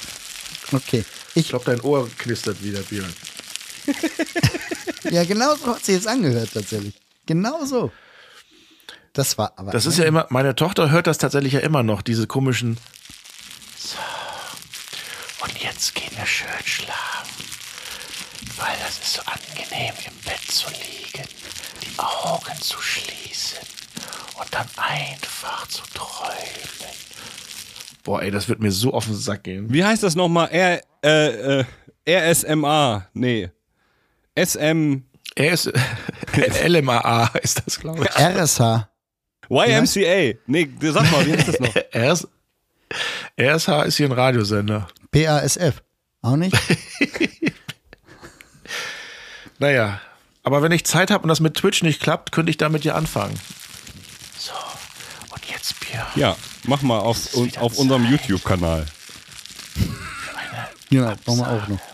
Okay. ich Ich, glaube, dein Ohr knistert wieder, Björn. Ja, genau so hat sie jetzt angehört tatsächlich. Genau so. Das war aber. Das ist ja immer, meine Tochter hört das tatsächlich ja immer noch, diese komischen. So. Und jetzt gehen wir schön schlafen. Weil das ist so angenehm, im Bett zu liegen, die Augen zu schließen und dann einfach zu träumen. Boah, ey, das wird mir so auf den Sack gehen. Wie heißt das nochmal? R, äh, äh, RSMA. Nee. SM. Er ist LMAA ist das, glaube ich. RSH. YMCA. Nee, sag mal, wie heißt das noch? RS, RSH ist hier ein Radiosender. PASF. Auch nicht? Naja, aber wenn ich Zeit habe und das mit Twitch nicht klappt, könnte ich damit ja anfangen. So, und jetzt Björn. Ja, mach mal auf, ist auf unserem. YouTube-Kanal. Genau, brauchen wir auch noch.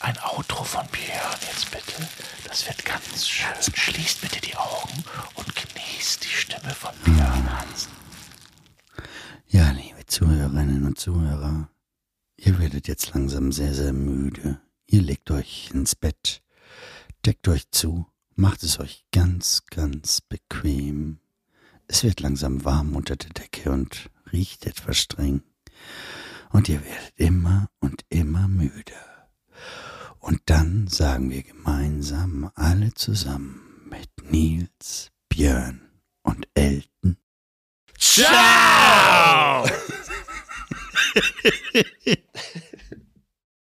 Ein Outro von Björn jetzt bitte. Das wird ganz schön. Schließt bitte die Augen und genießt die Stimme von Björn Hansen. Ja, liebe Zuhörerinnen und Zuhörer, ihr werdet jetzt langsam sehr, sehr müde. Ihr legt euch ins Bett, deckt euch zu, macht es euch ganz, ganz bequem. Es wird langsam warm unter der Decke und riecht etwas streng. Und ihr werdet immer und immer müder. Und dann sagen wir gemeinsam alle zusammen mit Nils, Björn und Elton. Ciao!